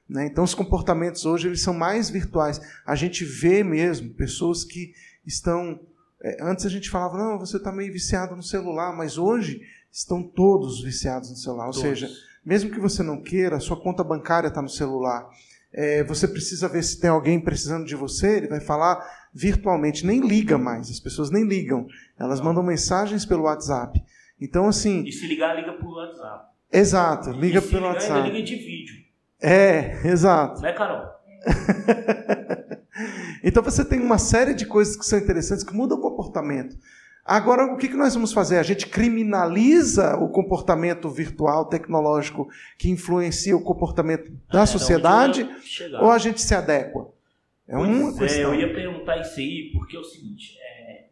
Né? Então, os comportamentos hoje eles são mais virtuais. A gente vê mesmo pessoas que estão. É, antes a gente falava, não, você está meio viciado no celular, mas hoje estão todos viciados no celular. Todos. Ou seja, mesmo que você não queira, sua conta bancária está no celular. É, você precisa ver se tem alguém precisando de você, ele vai falar virtualmente, nem liga mais, as pessoas nem ligam, elas não. mandam mensagens pelo WhatsApp. Então, assim.
E se ligar, liga pelo WhatsApp.
Exato, liga pelo
ligar,
WhatsApp.
Ainda liga de vídeo.
É, exato.
Né, Carol?
então você tem uma série de coisas que são interessantes que mudam o comportamento. Agora, o que nós vamos fazer? A gente criminaliza o comportamento virtual, tecnológico, que influencia o comportamento da é, sociedade, ou a gente se adequa?
É pois uma é, questão. eu ia perguntar isso aí, porque é o seguinte, é,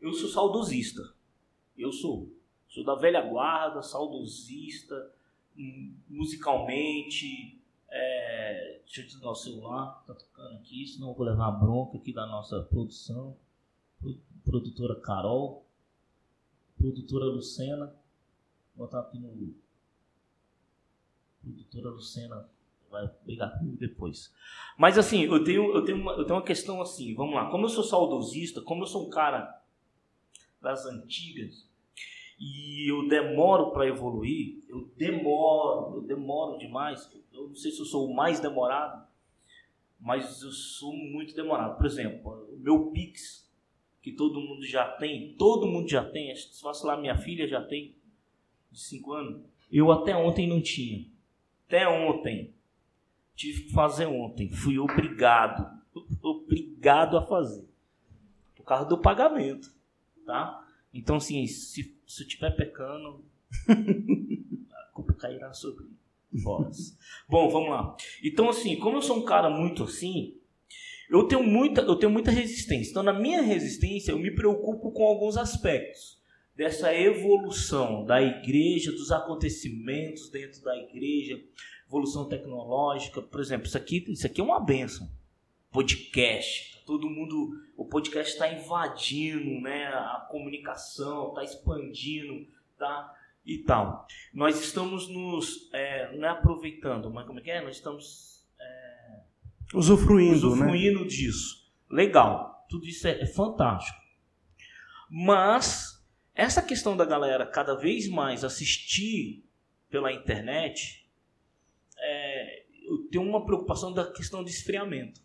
eu sou saudosista. Eu sou. Sou da velha guarda, saudosista, hum, musicalmente. É, deixa eu desligar o celular, tá tocando aqui, senão eu vou levar bronca aqui da nossa produção produtora Carol, produtora Lucena, vou botar aqui no. Produtora Lucena vai brigar comigo depois. Mas assim, eu tenho, eu, tenho uma, eu tenho uma questão assim, vamos lá. Como eu sou saudosista, como eu sou um cara das antigas, e eu demoro para evoluir, eu demoro, eu demoro demais. Eu não sei se eu sou o mais demorado, mas eu sou muito demorado. Por exemplo, o meu Pix que todo mundo já tem, todo mundo já tem, se fosse lá minha filha já tem, de 5 anos, eu até ontem não tinha. Até ontem. Tive que fazer ontem. Fui obrigado, obrigado a fazer. Por causa do pagamento, tá? Então, assim, se, se eu estiver pecando, a culpa cairá sobre vós. Bom, vamos lá. Então, assim, como eu sou um cara muito assim, eu tenho muita, eu tenho muita resistência. Então, na minha resistência, eu me preocupo com alguns aspectos. dessa evolução da igreja, dos acontecimentos dentro da igreja, evolução tecnológica. Por exemplo, isso aqui, isso aqui é uma benção. Podcast. Todo mundo. O podcast está invadindo né, a comunicação, está expandindo, tá? E tal. Nós estamos nos. É, não é aproveitando, mas como é que é? Nós estamos. É,
usufruindo,
usufruindo
né?
disso. Legal. Tudo isso é, é fantástico. Mas essa questão da galera cada vez mais assistir pela internet, é, eu tenho uma preocupação da questão de esfriamento.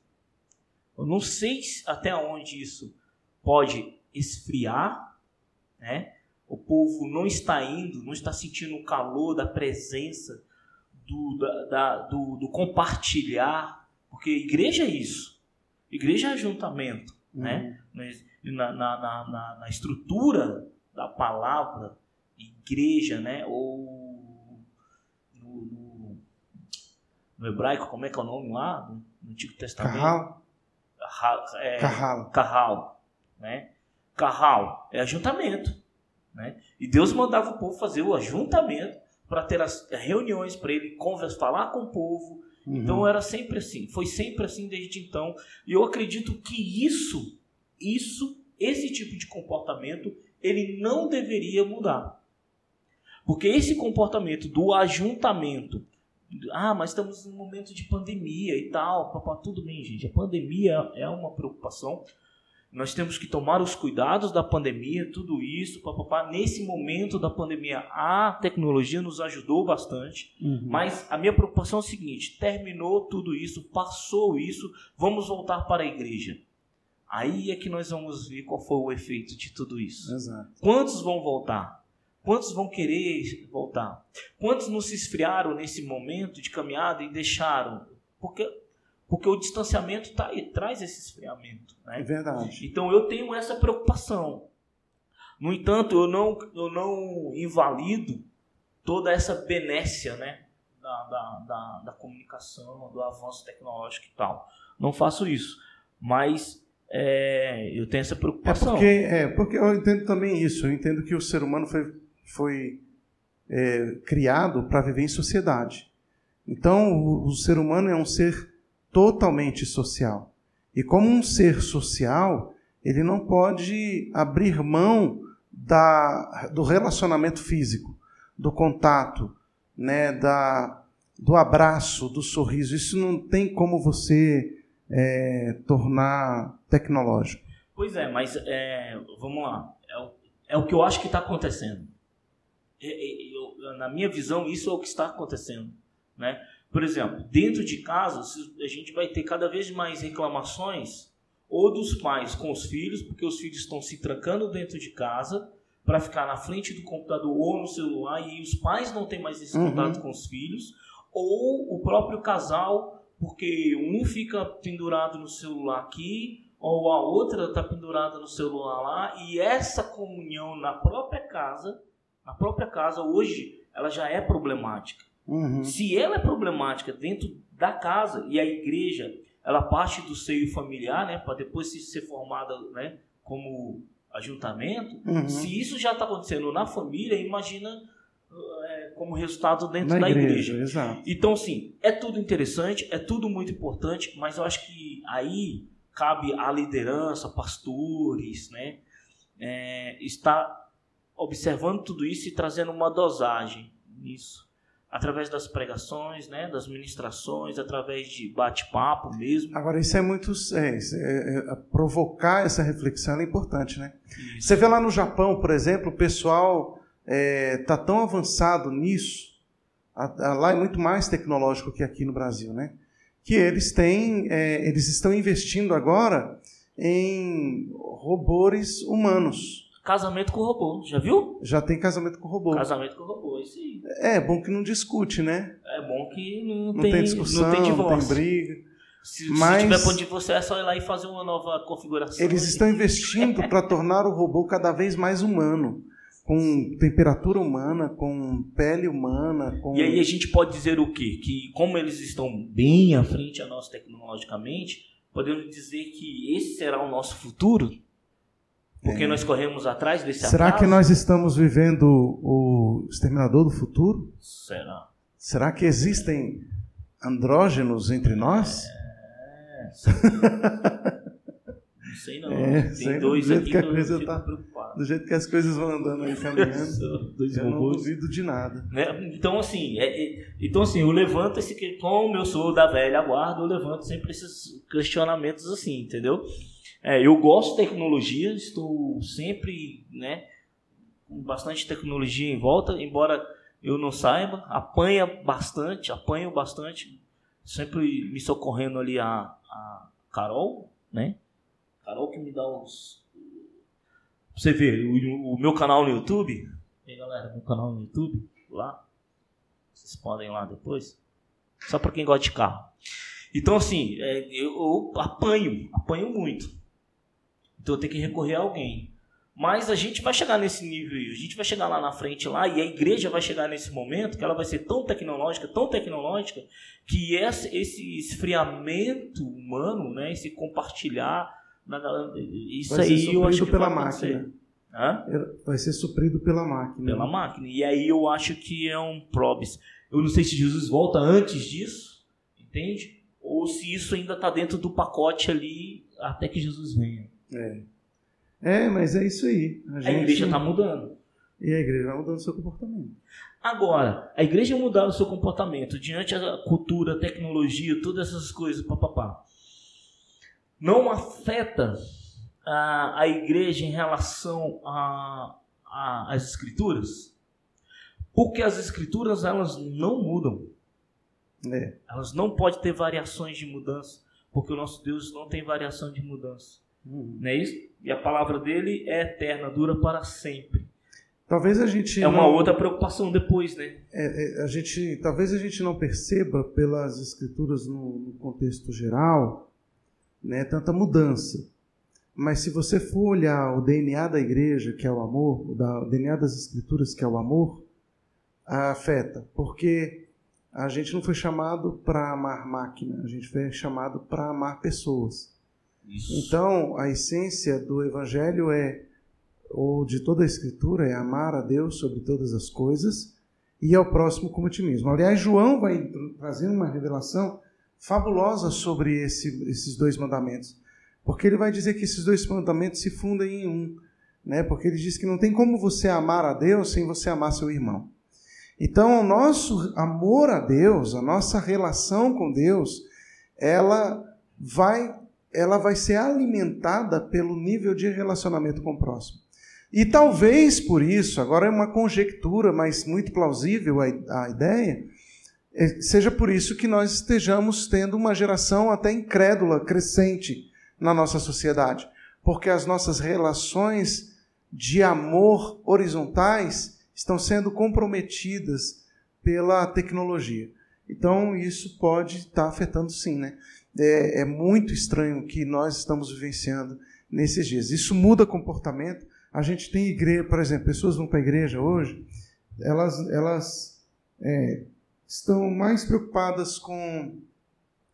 Eu não sei até onde isso pode esfriar, né? O povo não está indo, não está sentindo o calor da presença, do, da, da, do, do compartilhar, porque igreja é isso. Igreja é ajuntamento, né? uhum. né? Na, na, na, na, estrutura da palavra igreja, né? Ou no, no, no, hebraico, como é que é o nome lá? No, Antigo Testamento?
Carral.
É, Carral. Carral, né? Carral é ajuntamento, né? E Deus mandava o povo fazer o ajuntamento para ter as reuniões para ele conversar, falar com o povo. Uhum. Então era sempre assim, foi sempre assim desde então. E eu acredito que isso, isso, esse tipo de comportamento ele não deveria mudar. Porque esse comportamento do ajuntamento, ah, mas estamos num momento de pandemia e tal, papá, tudo bem, gente. A pandemia é uma preocupação. Nós temos que tomar os cuidados da pandemia, tudo isso, papá. Nesse momento da pandemia, a tecnologia nos ajudou bastante. Uhum. Mas a minha preocupação é o seguinte: terminou tudo isso, passou isso, vamos voltar para a igreja. Aí é que nós vamos ver qual foi o efeito de tudo isso.
Exato.
Quantos vão voltar? Quantos vão querer voltar? Quantos não se esfriaram nesse momento de caminhada e deixaram? Porque, porque o distanciamento tá, traz esse esfriamento. Né?
É verdade.
Então eu tenho essa preocupação. No entanto, eu não, eu não invalido toda essa benécia né? da, da, da, da comunicação, do avanço tecnológico e tal. Não faço isso. Mas é, eu tenho essa preocupação.
É porque, é porque eu entendo também isso. Eu entendo que o ser humano foi, foi é, criado para viver em sociedade. Então, o, o ser humano é um ser totalmente social. E como um ser social, ele não pode abrir mão da, do relacionamento físico, do contato, né, da, do abraço, do sorriso. Isso não tem como você é, tornar tecnológico.
Pois é, mas é, vamos lá. É o, é o que eu acho que está acontecendo. Eu, na minha visão, isso é o que está acontecendo. Né? Por exemplo, dentro de casa, a gente vai ter cada vez mais reclamações ou dos pais com os filhos, porque os filhos estão se trancando dentro de casa para ficar na frente do computador ou no celular e os pais não têm mais esse uhum. contato com os filhos, ou o próprio casal porque um fica pendurado no celular aqui, ou a outra está pendurada no celular lá, e essa comunhão na própria casa, na própria casa hoje, ela já é problemática.
Uhum.
Se ela é problemática dentro da casa e a igreja, ela parte do seio familiar, né, para depois se ser formada, né, como ajuntamento. Uhum. Se isso já está acontecendo na família, imagina é, como resultado dentro
Na
da
igreja. igreja. Exato.
Então, sim, é tudo interessante, é tudo muito importante, mas eu acho que aí cabe à liderança, pastores, né, é, estar observando tudo isso e trazendo uma dosagem nisso. Através das pregações, né, das ministrações, através de bate-papo mesmo.
Agora, isso é muito. É, é, é, provocar essa reflexão é importante, né? Isso. Você vê lá no Japão, por exemplo, o pessoal está é, tá tão avançado nisso, a, a, lá é muito mais tecnológico que aqui no Brasil, né? Que eles têm, é, eles estão investindo agora em robôs humanos.
Casamento com robô, já viu?
Já tem casamento com robô.
Casamento com robô, isso aí.
É bom que não discute, né?
É bom que não,
não
tem,
tem discussão, não tem, divórcio. não tem briga.
Se, Mas, se tiver ponto de você, é só ir lá e fazer uma nova configuração.
Eles estão investindo para tornar o robô cada vez mais humano com temperatura humana, com pele humana. Com...
E aí a gente pode dizer o quê? Que como eles estão bem à frente a nós tecnologicamente, podemos dizer que esse será o nosso futuro? Porque é. nós corremos atrás desse
Será atraso? que nós estamos vivendo o exterminador do futuro?
Será?
Será que existem andrógenos entre nós?
É. não sei não. É, Tem dois aqui que, a coisa tá,
Do jeito que as coisas vão andando aí caminhando, eu não duvido de nada.
Né? Então assim, é, é, então assim, eu levanto esse como eu sou da velha guarda, eu levanto sempre esses questionamentos assim, entendeu? É, eu gosto de tecnologia, estou sempre, né, com bastante tecnologia em volta, embora eu não saiba, apanha bastante, apanho bastante, sempre me socorrendo ali a, a Carol, né? Carol que me dá os. Você vê, o, o meu canal no YouTube. E aí, galera, meu canal no YouTube, lá. Vocês podem ir lá depois. Só para quem gosta de carro. Então, assim, é, eu, eu apanho, apanho muito. Então eu tenho que recorrer a alguém. Mas a gente vai chegar nesse nível, a gente vai chegar lá na frente lá e a igreja vai chegar nesse momento que ela vai ser tão tecnológica, tão tecnológica, que esse, esfriamento humano, né, esse compartilhar, isso vai aí eu acho que
pela máquina. Hã? Vai ser suprido pela máquina.
Pela máquina. E aí eu acho que é um probis. Eu não sei se Jesus volta antes disso, entende? Ou se isso ainda está dentro do pacote ali até que Jesus venha.
É. É, mas é isso aí.
A, gente... a igreja está mudando.
E a igreja vai mudando o seu comportamento.
Agora, a igreja mudar o seu comportamento diante da cultura, tecnologia, todas essas coisas, papapá, não afeta a, a igreja em relação às escrituras? Porque as escrituras, elas não mudam.
É.
Elas não podem ter variações de mudança, porque o nosso Deus não tem variação de mudança. Uhum. Não é isso? E a palavra dele é eterna, dura para sempre.
Talvez a gente
é uma não... outra preocupação depois, né?
É, é, a gente, talvez a gente não perceba pelas escrituras no, no, contexto geral, né, tanta mudança. Mas se você for olhar o DNA da igreja, que é o amor, o, da, o DNA das escrituras, que é o amor, afeta, porque a gente não foi chamado para amar máquina, a gente foi chamado para amar pessoas. Então, a essência do Evangelho é, ou de toda a Escritura, é amar a Deus sobre todas as coisas e ao próximo como a ti mesmo. Aliás, João vai trazer uma revelação fabulosa sobre esse, esses dois mandamentos, porque ele vai dizer que esses dois mandamentos se fundem em um, né? Porque ele diz que não tem como você amar a Deus sem você amar seu irmão. Então, o nosso amor a Deus, a nossa relação com Deus, ela vai ela vai ser alimentada pelo nível de relacionamento com o próximo. E talvez por isso, agora é uma conjectura, mas muito plausível a, ideia, é, seja por isso que nós estejamos tendo uma geração até incrédula, crescente na nossa sociedade. Porque as nossas relações de amor horizontais estão sendo comprometidas pela tecnologia. Então, isso pode estar afetando sim, né? É, é muito estranho que nós estamos vivenciando nesses dias. Isso muda comportamento. A gente tem igreja, por exemplo, pessoas vão para a igreja hoje, elas, elas é, estão mais preocupadas com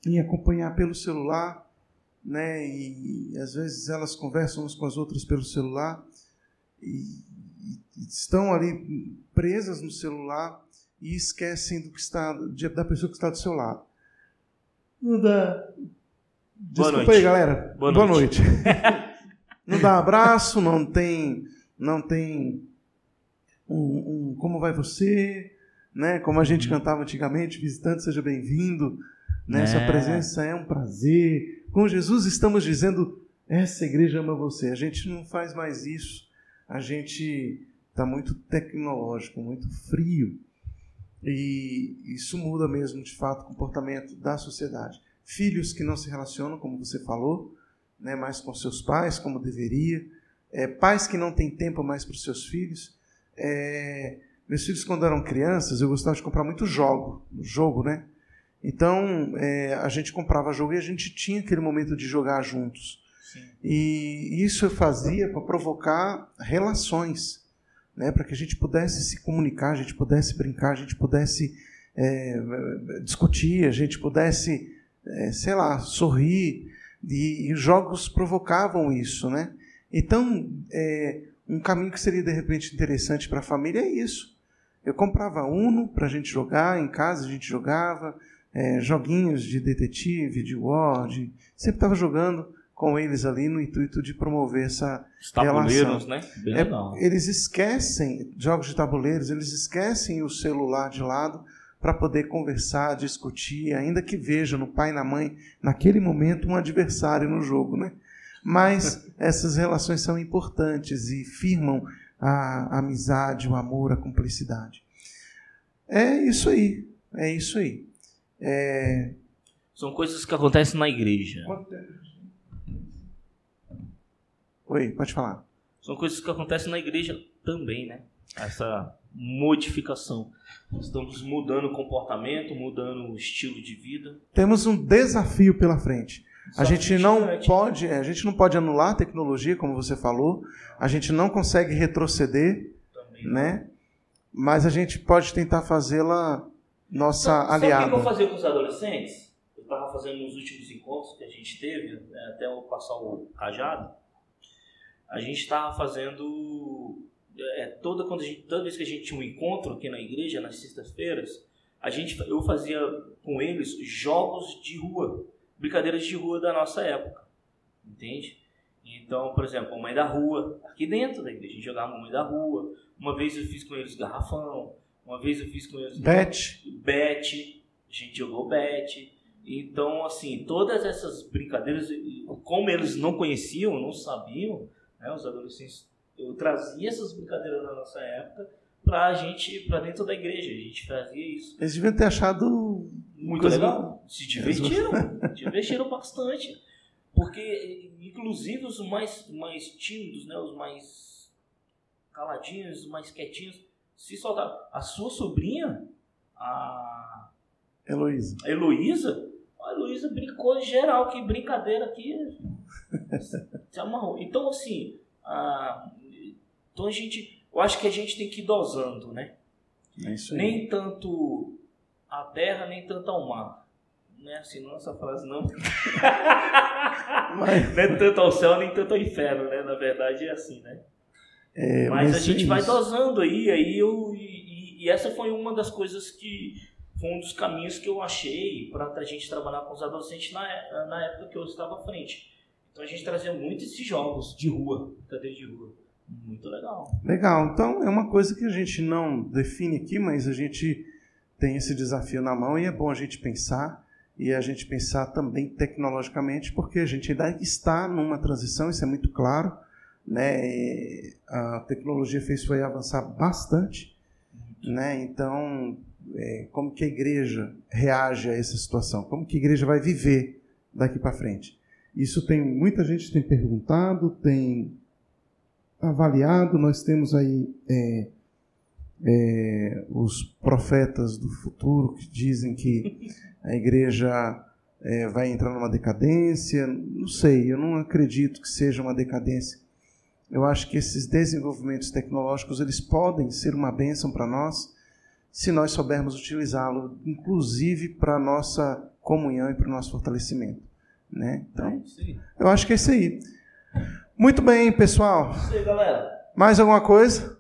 em acompanhar pelo celular, né? E, às vezes elas conversam umas com as outras pelo celular e, e estão ali presas no celular e esquecem do que está da pessoa que está do seu lado. Não dá. Desculpa aí, galera. Boa, Boa noite. noite. não dá abraço, não tem, não tem um, um, como vai você, né? Como a gente cantava antigamente, visitante, seja bem-vindo. Né? É. Sua presença é um prazer. Com Jesus estamos dizendo, essa igreja ama você. A gente não faz mais isso. A gente está muito tecnológico, muito frio. E isso muda mesmo, de fato, o comportamento da sociedade. Filhos que não se relacionam, como você falou, né, mais com seus pais, como deveria. É, pais que não têm tempo mais para os seus filhos. É, meus filhos, quando eram crianças, eu gostava de comprar muito jogo, jogo, né? Então, é, a gente comprava jogo e a gente tinha aquele momento de jogar juntos. Sim. E isso eu fazia para provocar relações né, para que a gente pudesse se comunicar, a gente pudesse brincar, a gente pudesse é, discutir, a gente pudesse, é, sei lá, sorrir. E, os jogos provocavam isso, né? Então, é, um caminho que seria de repente interessante para a família é isso. Eu comprava Uno para a gente jogar, em casa a gente jogava, é, joguinhos de detetive, de Word, sempre estava jogando com eles ali no intuito de promover essa Os tabuleiros, relação. né? Bem é, legal. Eles esquecem, jogos de tabuleiros, eles esquecem o celular de lado para poder conversar, discutir, ainda que veja no pai e na mãe, naquele momento, um adversário no jogo, né? Mas essas relações são importantes e firmam a amizade, o amor, a cumplicidade. É isso aí, é isso aí. É...
São coisas que acontecem na igreja.
Oi, pode falar.
São coisas que acontecem na igreja também, né? Essa modificação. Estamos mudando o comportamento, mudando o estilo de vida.
Temos um desafio pela frente. A gente não pode, é, a gente não pode anular a tecnologia, como você falou. A gente não consegue retroceder, Também. né? Mas a gente pode tentar fazê-la nossa sabe, aliada.
Sabe o que eu fazia com os adolescentes? Eu estava fazendo nos últimos encontros que a gente teve, né, até eu passar o cajado. A gente estava fazendo é, toda quando gente, toda vez que a gente tinha um encontro aqui na igreja nas sextas-feiras, a gente eu fazia com eles jogos de rua, brincadeiras de rua da nossa época, entende? Então, por exemplo, mãe da rua, aqui dentro da igreja, a gente jogava mãe da rua. Uma vez eu fiz com eles garrafão, uma vez eu fiz com eles
bet,
bet, a gente jogou bet. Então, assim, todas essas brincadeiras, como eles não conheciam, não sabiam, né, os adolescentes eu trazia essas brincadeiras da nossa época pra gente, pra dentro da igreja. A gente fazia isso.
Eles deviam ter achado
muito legal. Se divertiram, divertiram bastante. Porque, inclusive, os mais, mais tímidos, né, os mais caladinhos, os mais quietinhos, se soltaram. A sua sobrinha, a
Heloísa.
A Heloísa, a Heloísa brincou geral, que brincadeira aqui. se amarrou. Então, assim, a, então a gente, eu acho que a gente tem que ir dosando, né?
É isso aí.
Nem tanto a terra, nem tanto ao mar. Não é assim, não essa frase não. mas... nem tanto ao céu, nem tanto ao inferno, né? Na verdade é assim, né? É, mas, mas, a gente vai dosando aí, aí eu, e, e, essa foi uma das coisas que foi um dos caminhos que eu achei para a gente trabalhar com os adolescentes na, na época que eu estava à frente. Então a gente trazia muito esses jogos de rua, brincadeira de rua. Muito legal.
Legal. Então é uma coisa que a gente não define aqui, mas a gente tem esse desafio na mão e é bom a gente pensar e a gente pensar também tecnologicamente, porque a gente ainda está numa transição, isso é muito claro. Né? A tecnologia fez foi avançar bastante, né? Então, é, como que a igreja reage a essa situação? Como que a igreja vai viver daqui para frente? Isso tem muita gente tem perguntado, tem avaliado. Nós temos aí é, é, os profetas do futuro que dizem que a igreja é, vai entrar numa decadência. Não sei, eu não acredito que seja uma decadência. Eu acho que esses desenvolvimentos tecnológicos eles podem ser uma bênção para nós se nós soubermos utilizá-lo, inclusive para a nossa comunhão e para o nosso fortalecimento. Né? Então, eu acho que é isso aí. Muito bem, pessoal.
Isso aí, galera.
Mais alguma coisa?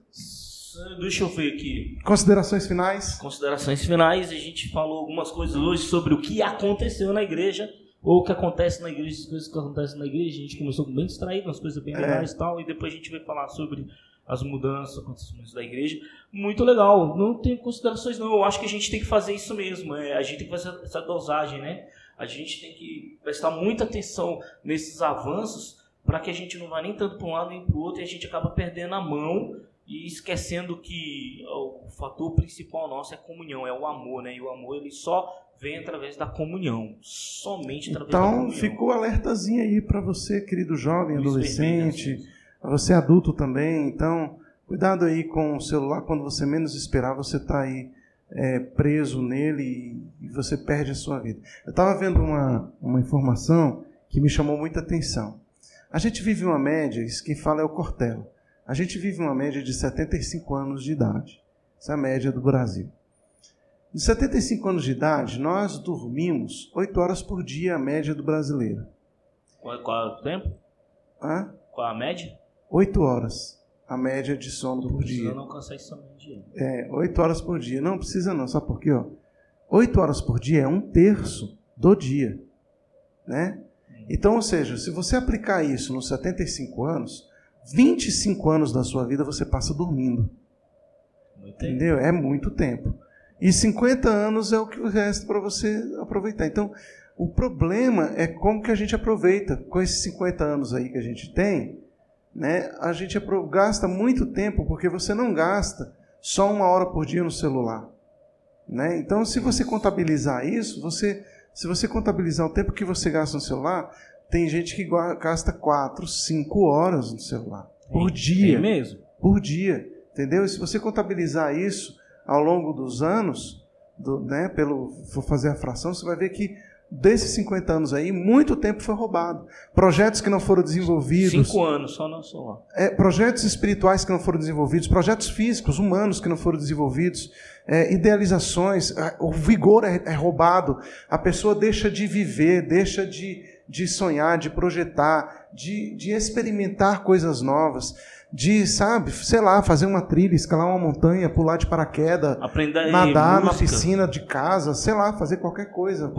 Deixa eu ver aqui.
Considerações finais?
Considerações finais. A gente falou algumas coisas hoje sobre o que aconteceu na igreja, ou o que acontece na igreja, as coisas que acontecem na igreja. A gente começou bem distraído, umas coisas bem é. legais e tal, e depois a gente vai falar sobre as mudanças, acontecimentos da igreja. Muito legal. Não tem considerações, não. Eu acho que a gente tem que fazer isso mesmo. É, a gente tem que fazer essa dosagem, né? A gente tem que prestar muita atenção nesses avanços para que a gente não vá nem tanto para um lado nem para o outro e a gente acaba perdendo a mão e esquecendo que o fator principal nosso é a comunhão, é o amor, né? E o amor ele só vem através da comunhão, somente através
então,
da comunhão.
Então, ficou alertazinho aí para você, querido jovem, adolescente, você adulto também. Então, cuidado aí com o celular quando você menos esperar, você está aí é, preso nele e você perde a sua vida. Eu estava vendo uma, uma informação que me chamou muita atenção. A gente vive uma média, isso quem fala é o Cortella. A gente vive uma média de 75 anos de idade. Essa é a média do Brasil. De 75 anos de idade, nós dormimos 8 horas por dia, a média do brasileiro.
Qual, qual é o tempo?
Hã?
Qual a média?
8 horas a média de sono por dia.
Não alcançar isso dia.
É, 8 horas por dia. Não precisa não, sabe por quê? Ó? 8 horas por dia é um terço do dia. Né? Então, ou seja, se você aplicar isso nos 75 anos, 25 anos da sua vida você passa dormindo. Muito Entendeu? Tempo. É muito tempo. E 50 anos é o que resta para você aproveitar. Então, o problema é como que a gente aproveita. Com esses 50 anos aí que a gente tem, né, a gente gasta muito tempo porque você não gasta só uma hora por dia no celular. Né? Então, se você contabilizar isso, você, se você contabilizar o tempo que você gasta no celular, tem gente que gasta 4, 5 horas no celular por dia.
É mesmo?
Por dia. Entendeu? E se você contabilizar isso ao longo dos anos, do, né, pelo, for fazer a fração, você vai ver que desses 50 anos aí, muito tempo foi roubado. Projetos que não foram desenvolvidos.
Cinco anos, só não só.
É, projetos espirituais que não foram desenvolvidos, projetos físicos, humanos que não foram desenvolvidos, é, idealizações, o vigor é, é, roubado, a pessoa deixa de viver, deixa de, de sonhar, de projetar, de, de experimentar coisas novas de, sabe, sei lá, fazer uma trilha, escalar uma montanha, pular de paraquedas, nadar música. na piscina de casa, sei lá, fazer qualquer coisa.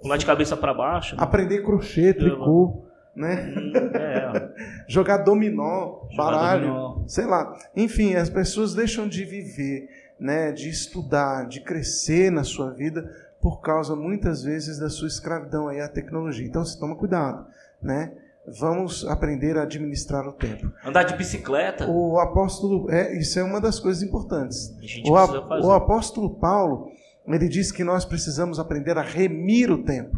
Pular de cabeça para baixo.
Né? Aprender crochê, tricô, né? É. Jogar dominó, Jogar baralho, dominó. sei lá. Enfim, as pessoas deixam de viver, né, de estudar, de crescer na sua vida por causa muitas vezes da sua escravidão aí à tecnologia. Então, se toma cuidado, né? Vamos aprender a administrar o tempo.
Andar de bicicleta.
O apóstolo, é, isso é uma das coisas importantes. O, a, o, apóstolo Paulo, ele diz que nós precisamos aprender a remir o tempo,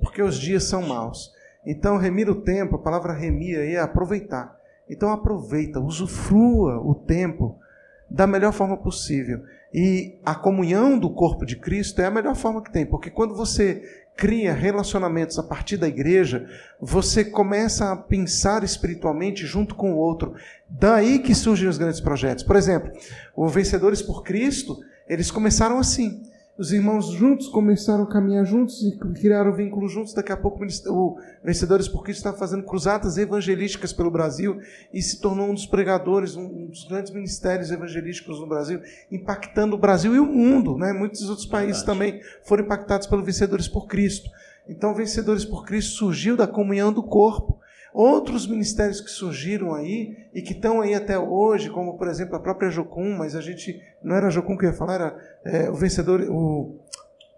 porque os dias são maus. Então, remir o tempo, a palavra remir aí é aproveitar. Então, aproveita, usufrua o tempo da melhor forma possível. E a comunhão do corpo de Cristo é a melhor forma que tem, porque quando você cria relacionamentos a partir da igreja, você começa a pensar espiritualmente junto com o outro. Daí que surgem os grandes projetos. Por exemplo, o Vencedores por Cristo, eles começaram assim os irmãos juntos começaram a caminhar juntos e criaram vínculo juntos. Daqui a pouco o Vencedores por Cristo está fazendo cruzadas evangelísticas pelo Brasil e se tornou um dos pregadores, um dos grandes ministérios evangelísticos no Brasil, impactando o Brasil e o mundo. Né? Muitos outros países Verdade. também foram impactados pelo Vencedores por Cristo. Então, Vencedores por Cristo surgiu da comunhão do corpo. Outros ministérios que surgiram aí e que estão aí até hoje, como por exemplo a própria Jocum, mas a gente não era Jocum que eu ia falar, era é, o vencedor, o,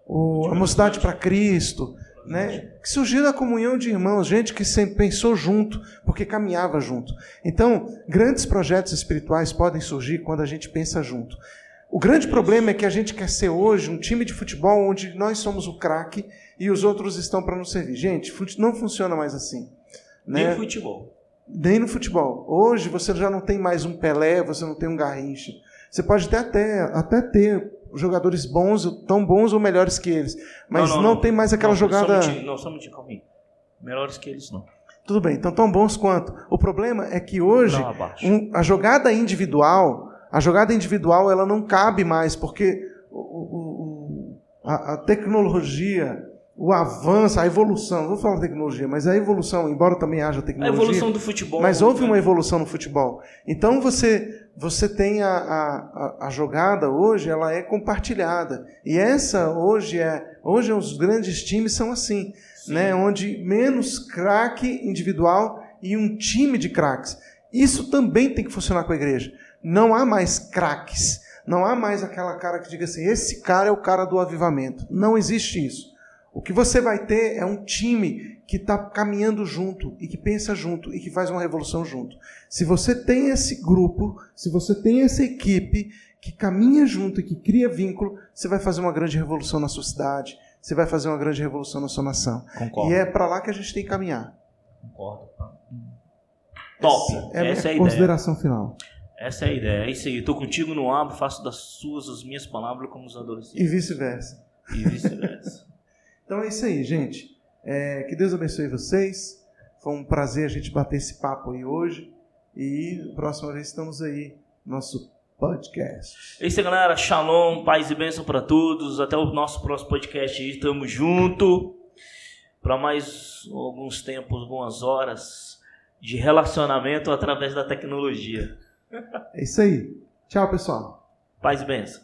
o a Mocidade para Cristo, né? que surgiu da comunhão de irmãos, gente que sempre pensou junto, porque caminhava junto. Então, grandes projetos espirituais podem surgir quando a gente pensa junto. O grande problema é que a gente quer ser hoje um time de futebol onde nós somos o craque e os outros estão para nos servir. Gente, não funciona mais assim.
Nem né? no futebol.
Nem no futebol. Hoje você já não tem mais um Pelé, você não tem um Garrincha. Você pode até, até, até ter jogadores bons, tão bons ou melhores que eles. Mas não, não, não, não tem mais aquela jogada.
Só não, um calma aí. Melhores que eles não.
Tudo bem, então tão bons quanto. O problema é que hoje um, a jogada individual, a jogada individual ela não cabe mais, porque o, o, a, a tecnologia o avanço, a evolução, vou falar tecnologia, mas a evolução, embora também haja tecnologia.
A evolução do futebol.
Mas houve uma evolução no futebol. Então você, você tem a, a, a jogada hoje, ela é compartilhada. E essa hoje é. Hoje os grandes times são assim, né? onde menos craque individual e um time de craques. Isso também tem que funcionar com a igreja. Não há mais craques. Não há mais aquela cara que diga assim: esse cara é o cara do avivamento. Não existe isso. O que você vai ter é um time que está caminhando junto e que pensa junto e que faz uma revolução junto. Se você tem esse grupo, se você tem essa equipe que caminha junto e que cria vínculo, você vai fazer uma grande revolução na sua cidade, você vai fazer uma grande revolução na sua nação.
Concordo.
E é para lá que a gente tem que caminhar.
Concordo. Top.
Essa é, Essa é a consideração ideia. final.
Essa é a ideia. É isso aí. Estou contigo no abo, faço das suas as minhas palavras como os adolescentes.
E vice-versa.
E vice-versa.
Então é isso aí, gente. É, que Deus abençoe vocês. Foi um prazer a gente bater esse papo aí hoje. E próxima vez estamos aí, nosso podcast.
É isso aí, galera. Shalom, paz e bênção para todos. Até o nosso próximo podcast aí. Tamo junto. Para mais alguns tempos, algumas horas. de relacionamento através da tecnologia.
É isso aí. Tchau, pessoal.
Paz e bênção.